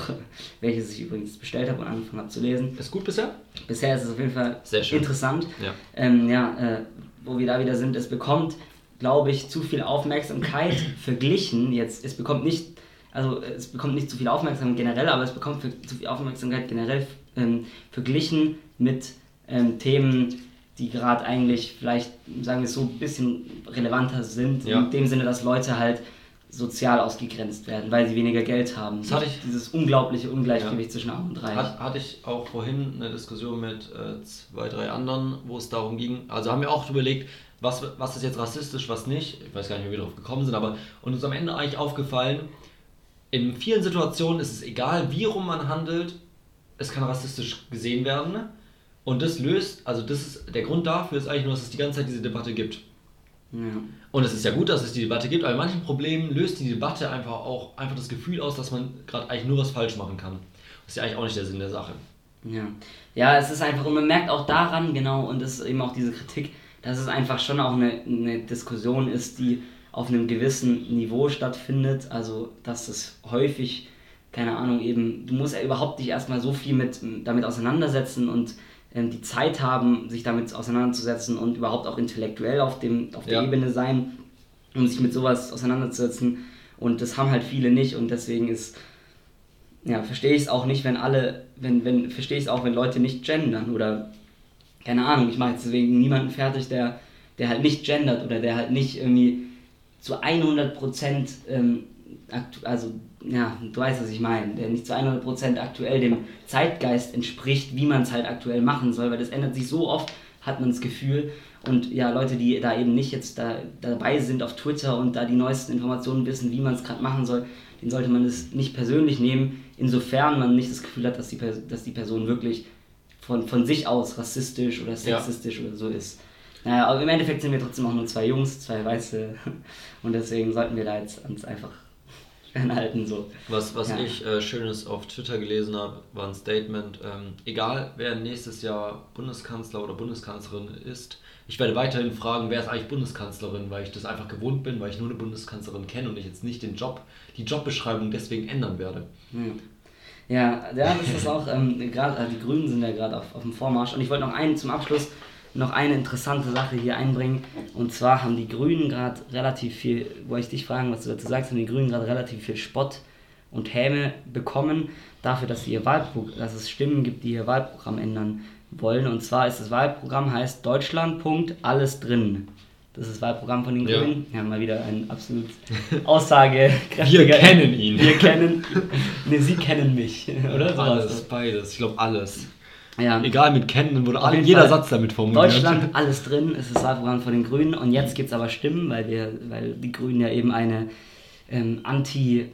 welches ich übrigens bestellt habe und angefangen habe zu lesen. Ist gut bisher? Bisher ist es auf jeden Fall Sehr schön. interessant. Ja. Ähm, ja, äh, wo wir da wieder sind, es bekommt, glaube ich, zu viel Aufmerksamkeit verglichen. Jetzt, es bekommt nicht, also es bekommt nicht zu viel Aufmerksamkeit generell, aber es bekommt für, zu viel Aufmerksamkeit generell ähm, verglichen mit ähm, Themen, die gerade eigentlich vielleicht, sagen wir es so, ein bisschen relevanter sind. Ja. In dem Sinne, dass Leute halt sozial ausgegrenzt werden, weil sie weniger Geld haben. Das hatte ich- Dieses unglaubliche Ungleichgewicht zwischen Arm und Reich. Hat, hatte ich auch vorhin eine Diskussion mit äh, zwei, drei anderen, wo es darum ging. Also haben wir auch überlegt, was, was ist jetzt rassistisch, was nicht. Ich weiß gar nicht, wie wir darauf gekommen sind, aber und uns am Ende eigentlich aufgefallen, in vielen Situationen ist es egal, wie rum man handelt, es kann rassistisch gesehen werden. Und das löst, also das ist der Grund dafür ist eigentlich nur, dass es die ganze Zeit diese Debatte gibt. ja. Und es ist ja gut, dass es die Debatte gibt, aber in manchen Problemen löst die Debatte einfach auch einfach das Gefühl aus, dass man gerade eigentlich nur was falsch machen kann. Das ist ja eigentlich auch nicht der Sinn der Sache. Ja. ja, es ist einfach, und man merkt auch daran, genau, und das ist eben auch diese Kritik, dass es einfach schon auch eine, eine Diskussion ist, die auf einem gewissen Niveau stattfindet. Also, dass es häufig, keine Ahnung, eben, du musst ja überhaupt dich erstmal so viel mit, damit auseinandersetzen und die Zeit haben, sich damit auseinanderzusetzen und überhaupt auch intellektuell auf, dem, auf der Ja. Ebene sein, um sich mit sowas auseinanderzusetzen. Und das haben halt viele nicht und deswegen ist ja, verstehe ich es auch nicht, wenn alle, wenn, wenn, verstehe ich es auch, wenn Leute nicht gendern oder, keine Ahnung, ich mache jetzt deswegen niemanden fertig, der, der halt nicht gendert oder der halt nicht irgendwie zu 100 Prozent, ähm, also, ja, du weißt, was ich meine, der nicht zu 100 Prozent aktuell dem Zeitgeist entspricht, wie man es halt aktuell machen soll, weil das ändert sich so oft, hat man das Gefühl. Und ja, Leute, die da eben nicht jetzt da, dabei sind auf Twitter und da die neuesten Informationen wissen, wie man es gerade machen soll, den sollte man das nicht persönlich nehmen, insofern man nicht das Gefühl hat, dass die, dass die Person wirklich von, von sich aus rassistisch oder sexistisch oder so ist. Naja, aber im Endeffekt sind wir trotzdem auch nur zwei Jungs, zwei Weiße und deswegen sollten wir da jetzt uns einfach fernhalten. So. Was, was Ja. ich äh, Schönes auf Twitter gelesen habe, war ein Statement, ähm, egal wer nächstes Jahr Bundeskanzler oder Bundeskanzlerin ist, ich werde weiterhin fragen, wer ist eigentlich Bundeskanzlerin, weil ich das einfach gewohnt bin, weil ich nur eine Bundeskanzlerin kenne und ich jetzt nicht den Job, die Jobbeschreibung deswegen ändern werde. Ja. Ja, ja, das ist auch, ähm, gerade also die Grünen sind ja gerade auf, auf dem Vormarsch. Und ich wollte noch einen zum Abschluss noch eine interessante Sache hier einbringen. Und zwar haben die Grünen gerade relativ viel, wollte ich dich fragen, was du dazu sagst, haben die Grünen gerade relativ viel Spott und Häme bekommen dafür, dass, sie ihr Wahlprogramm, dass es Stimmen gibt, die ihr Wahlprogramm ändern wollen. Und zwar ist das Wahlprogramm heißt Deutschland, Punkt, alles drin. Das ist das Wahlprogramm von den Ja. Grünen. Ja, mal wieder ein absolut aussagekräftiger. Wir kennen ihn. Wir kennen. Ne, sie kennen mich. Oder so alles, beides. Ich glaube alles. Ja. Egal, mit kennen wurde jeden jeder Fall. Satz damit formuliert. Deutschland, alles drin, ist das Wahlprogramm von den Grünen. Und jetzt gibt es aber Stimmen, weil, wir, weil die Grünen ja eben eine ähm, anti-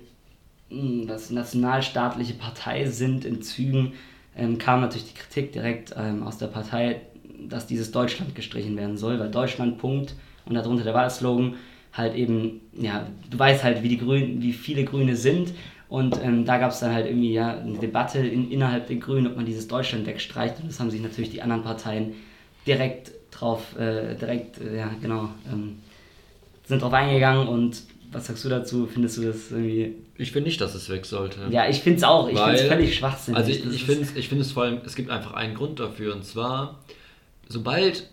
mh, was nationalstaatliche Partei sind in Zügen, ähm, kam natürlich die Kritik direkt ähm, aus der Partei, dass dieses Deutschland gestrichen werden soll, weil Deutschland Punkt und darunter der Wahlslogan halt eben, ja, du weißt halt, wie die Grünen, wie viele Grüne sind und ähm, da gab es dann halt irgendwie ja eine Debatte in, innerhalb der Grünen, ob man dieses Deutschland wegstreicht und das haben sich natürlich die anderen Parteien direkt drauf, äh, direkt, äh, ja genau, ähm, sind drauf eingegangen und was sagst du dazu? Findest du das irgendwie Ich finde nicht, dass es weg sollte. ja, ich finde es auch. Ich finde es völlig schwachsinnig. Also ich, ich finde ich find es vor allem, es gibt einfach einen Grund dafür und zwar, sobald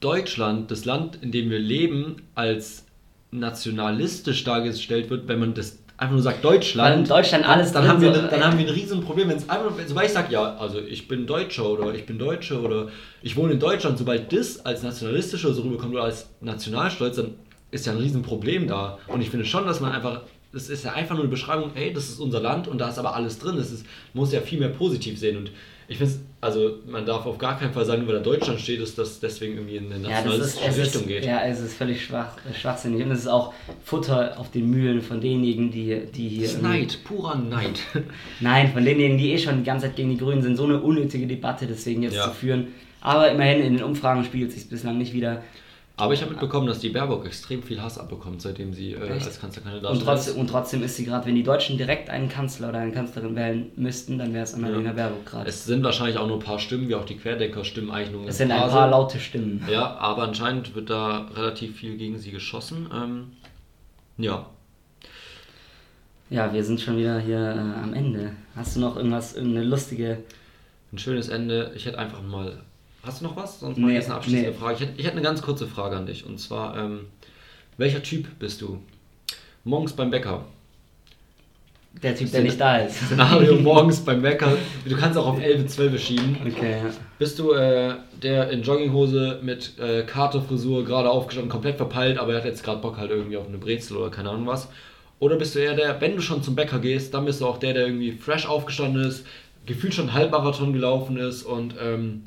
Deutschland, das Land, in dem wir leben, als nationalistisch dargestellt wird, wenn man das einfach nur sagt Weil in Deutschland, Deutschland alles dann, haben wir, so, ein- dann haben wir ein riesen Problem, wenn es einfach, sobald ich sage, ja, also ich bin Deutscher oder ich bin Deutsche oder ich wohne in Deutschland, sobald das als nationalistisch oder so rüberkommt oder als Nationalstolz, dann ist ja ein riesen Problem da. Und ich finde schon, dass man einfach, das ist ja einfach nur eine Beschreibung, ey, das ist unser Land und da ist aber alles drin. Das ist, muss ja viel mehr positiv sehen. Und ich finde also man darf auf gar keinen Fall sagen, nur weil da Deutschland steht, dass das deswegen irgendwie in eine ja, nationalistische es Richtung ist, geht. ja, es ist völlig schwach, schwachsinnig und es ist auch Futter auf den Mühlen von denjenigen, die, die hier. Das ist Neid, purer Neid. Nein, von denjenigen, die eh schon die ganze Zeit gegen die Grünen sind. So eine unnötige Debatte deswegen jetzt Ja. zu führen. Aber immerhin in den Umfragen spiegelt sich bislang nicht wieder. Aber ich habe mitbekommen, dass die Baerbock extrem viel Hass abbekommt, seitdem sie äh, als Kanzlerkandidatin Und trotzdem, und trotzdem ist sie gerade, wenn die Deutschen direkt einen Kanzler oder eine Kanzlerin wählen müssten, dann wäre es Annalena Baerbock gerade. Es sind wahrscheinlich auch nur ein paar Stimmen, wie auch die Querdenker-Stimmen eigentlich nur Es sind ein paar laute Stimmen. Ja, aber anscheinend wird da relativ viel gegen sie geschossen. Ähm, ja. Ja, wir sind schon wieder hier äh, am Ende. Hast du noch irgendwas, irgendeine lustige. Ein schönes Ende. Ich hätte einfach mal. Hast du noch was? Sonst mal Nee, jetzt eine abschließende nee. Frage. Ich hätte, ich hätte eine ganz kurze Frage an dich. Und zwar, ähm, welcher Typ bist du? Morgens beim Bäcker. Der Typ, der nicht da ist. Szenario morgens beim Bäcker. Du kannst auch auf 11, 12 schieben. Okay, ja. Bist du äh, der in Jogginghose mit äh, Katerfrisur gerade aufgestanden, komplett verpeilt, aber er hat jetzt gerade Bock halt irgendwie auf eine Brezel oder keine Ahnung was? Oder bist du eher der, wenn du schon zum Bäcker gehst, dann bist du auch der, der irgendwie fresh aufgestanden ist, gefühlt schon Halbmarathon gelaufen ist und ähm,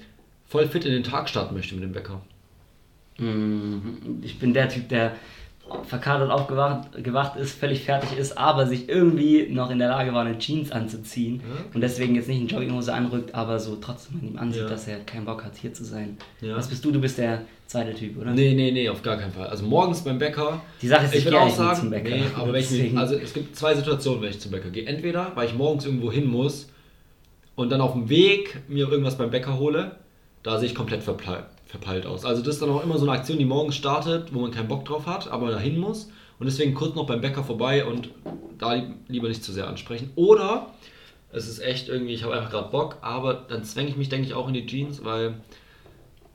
voll fit in den Tag starten möchte mit dem Bäcker? Mhm. Ich bin der Typ, der verkadert aufgewacht gewacht ist, völlig fertig ist, aber sich irgendwie noch in der Lage war, eine Jeans anzuziehen Ja. und deswegen jetzt nicht in Jogginghose anrückt, aber so trotzdem an ihm ansieht, Ja. dass er keinen Bock hat, hier zu sein. Ja. Was bist du? Du bist der zweite Typ, oder? Nee, nee, nee, auf gar keinen Fall. Also morgens beim Bäcker. Die Sache ist, ich, gehe würde auch sagen, zum Bäcker. nee, aber wenn ich also es gibt zwei Situationen, wenn ich zum Bäcker gehe. Entweder, weil ich morgens irgendwo hin muss und dann auf dem Weg mir irgendwas beim Bäcker hole, da sehe ich komplett verpeilt, verpeilt aus. Also das ist dann auch immer so eine Aktion, die morgens startet, wo man keinen Bock drauf hat, aber dahin muss und deswegen kurz noch beim Bäcker vorbei und da li- lieber nicht zu sehr ansprechen. Oder es ist echt irgendwie, ich habe einfach gerade Bock, aber dann zwänge ich mich, denke ich, auch in die Jeans, weil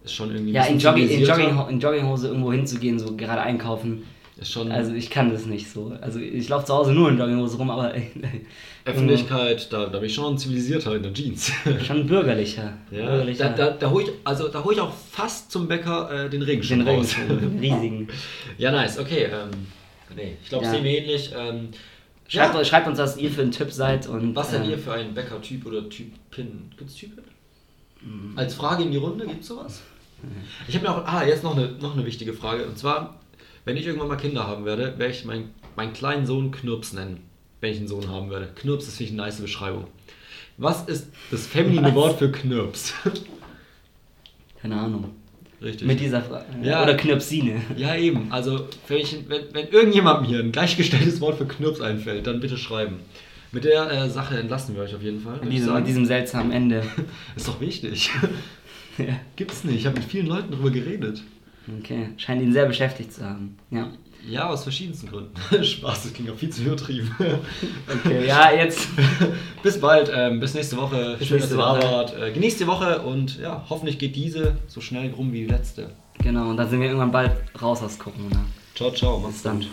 es schon irgendwie ja, in, bisschen Joggi in, Jogging in Jogginghose irgendwo hinzugehen, so gerade einkaufen. Schon Also ich kann das nicht so. Also ich laufe zu Hause nur in Jogginghose rum, aber Öffentlichkeit, da, da bin ich schon zivilisierter in der Jeans. schon bürgerlicher. Ja, bürgerlicher. da, da, da hole ich, also, da hol ich auch fast zum Bäcker äh, den Regenschirm den Ring, raus. den riesigen. ja, nice, okay. Ähm, nee, ich glaube, Ja. es sehen wir ähnlich. Ähm, Schreibt, ja, schreibt uns, was ihr für ein Typ seid und was seid äh, ihr für ein Bäcker-Typ oder Typin? Gibt es Typen? Mhm. Als Frage in die Runde, gibt es sowas? Ich habe mir auch, ah, jetzt noch eine, noch eine wichtige Frage. Und zwar, wenn ich irgendwann mal Kinder haben werde, werde ich meinen, meinen kleinen Sohn Knirps nennen. Wenn ich einen Sohn haben werde. Knirps ist ich eine nice Beschreibung. Was ist das feminine Was? Wort für Knirps? Keine Ahnung. Richtig. Mit dieser Frage. Ja. Oder Knirpsine. Ja, eben. Also, wenn, ich, wenn, wenn irgendjemandem hier ein gleichgestelltes Wort für Knirps einfällt, dann bitte schreiben. Mit der äh, Sache entlassen wir euch auf jeden Fall. Mit diesem, mit diesem seltsamen Ende. Ist doch wichtig. ja. Gibt's nicht. Ich habe mit vielen Leuten darüber geredet. Okay, scheint ihn sehr beschäftigt zu haben. Ja. Ja, aus verschiedensten Gründen. Spaß, das klingt auch viel zu übertrieben. Okay, ja, jetzt. bis bald, ähm, bis nächste Woche. Bis Schön, nächste dass ihr da Woche. wart. Äh, genießt die Woche und ja, hoffentlich geht diese so schnell rum wie die letzte. Genau, und dann sind wir irgendwann bald raus aus Corona. Ciao, ciao. Bis dann. gut.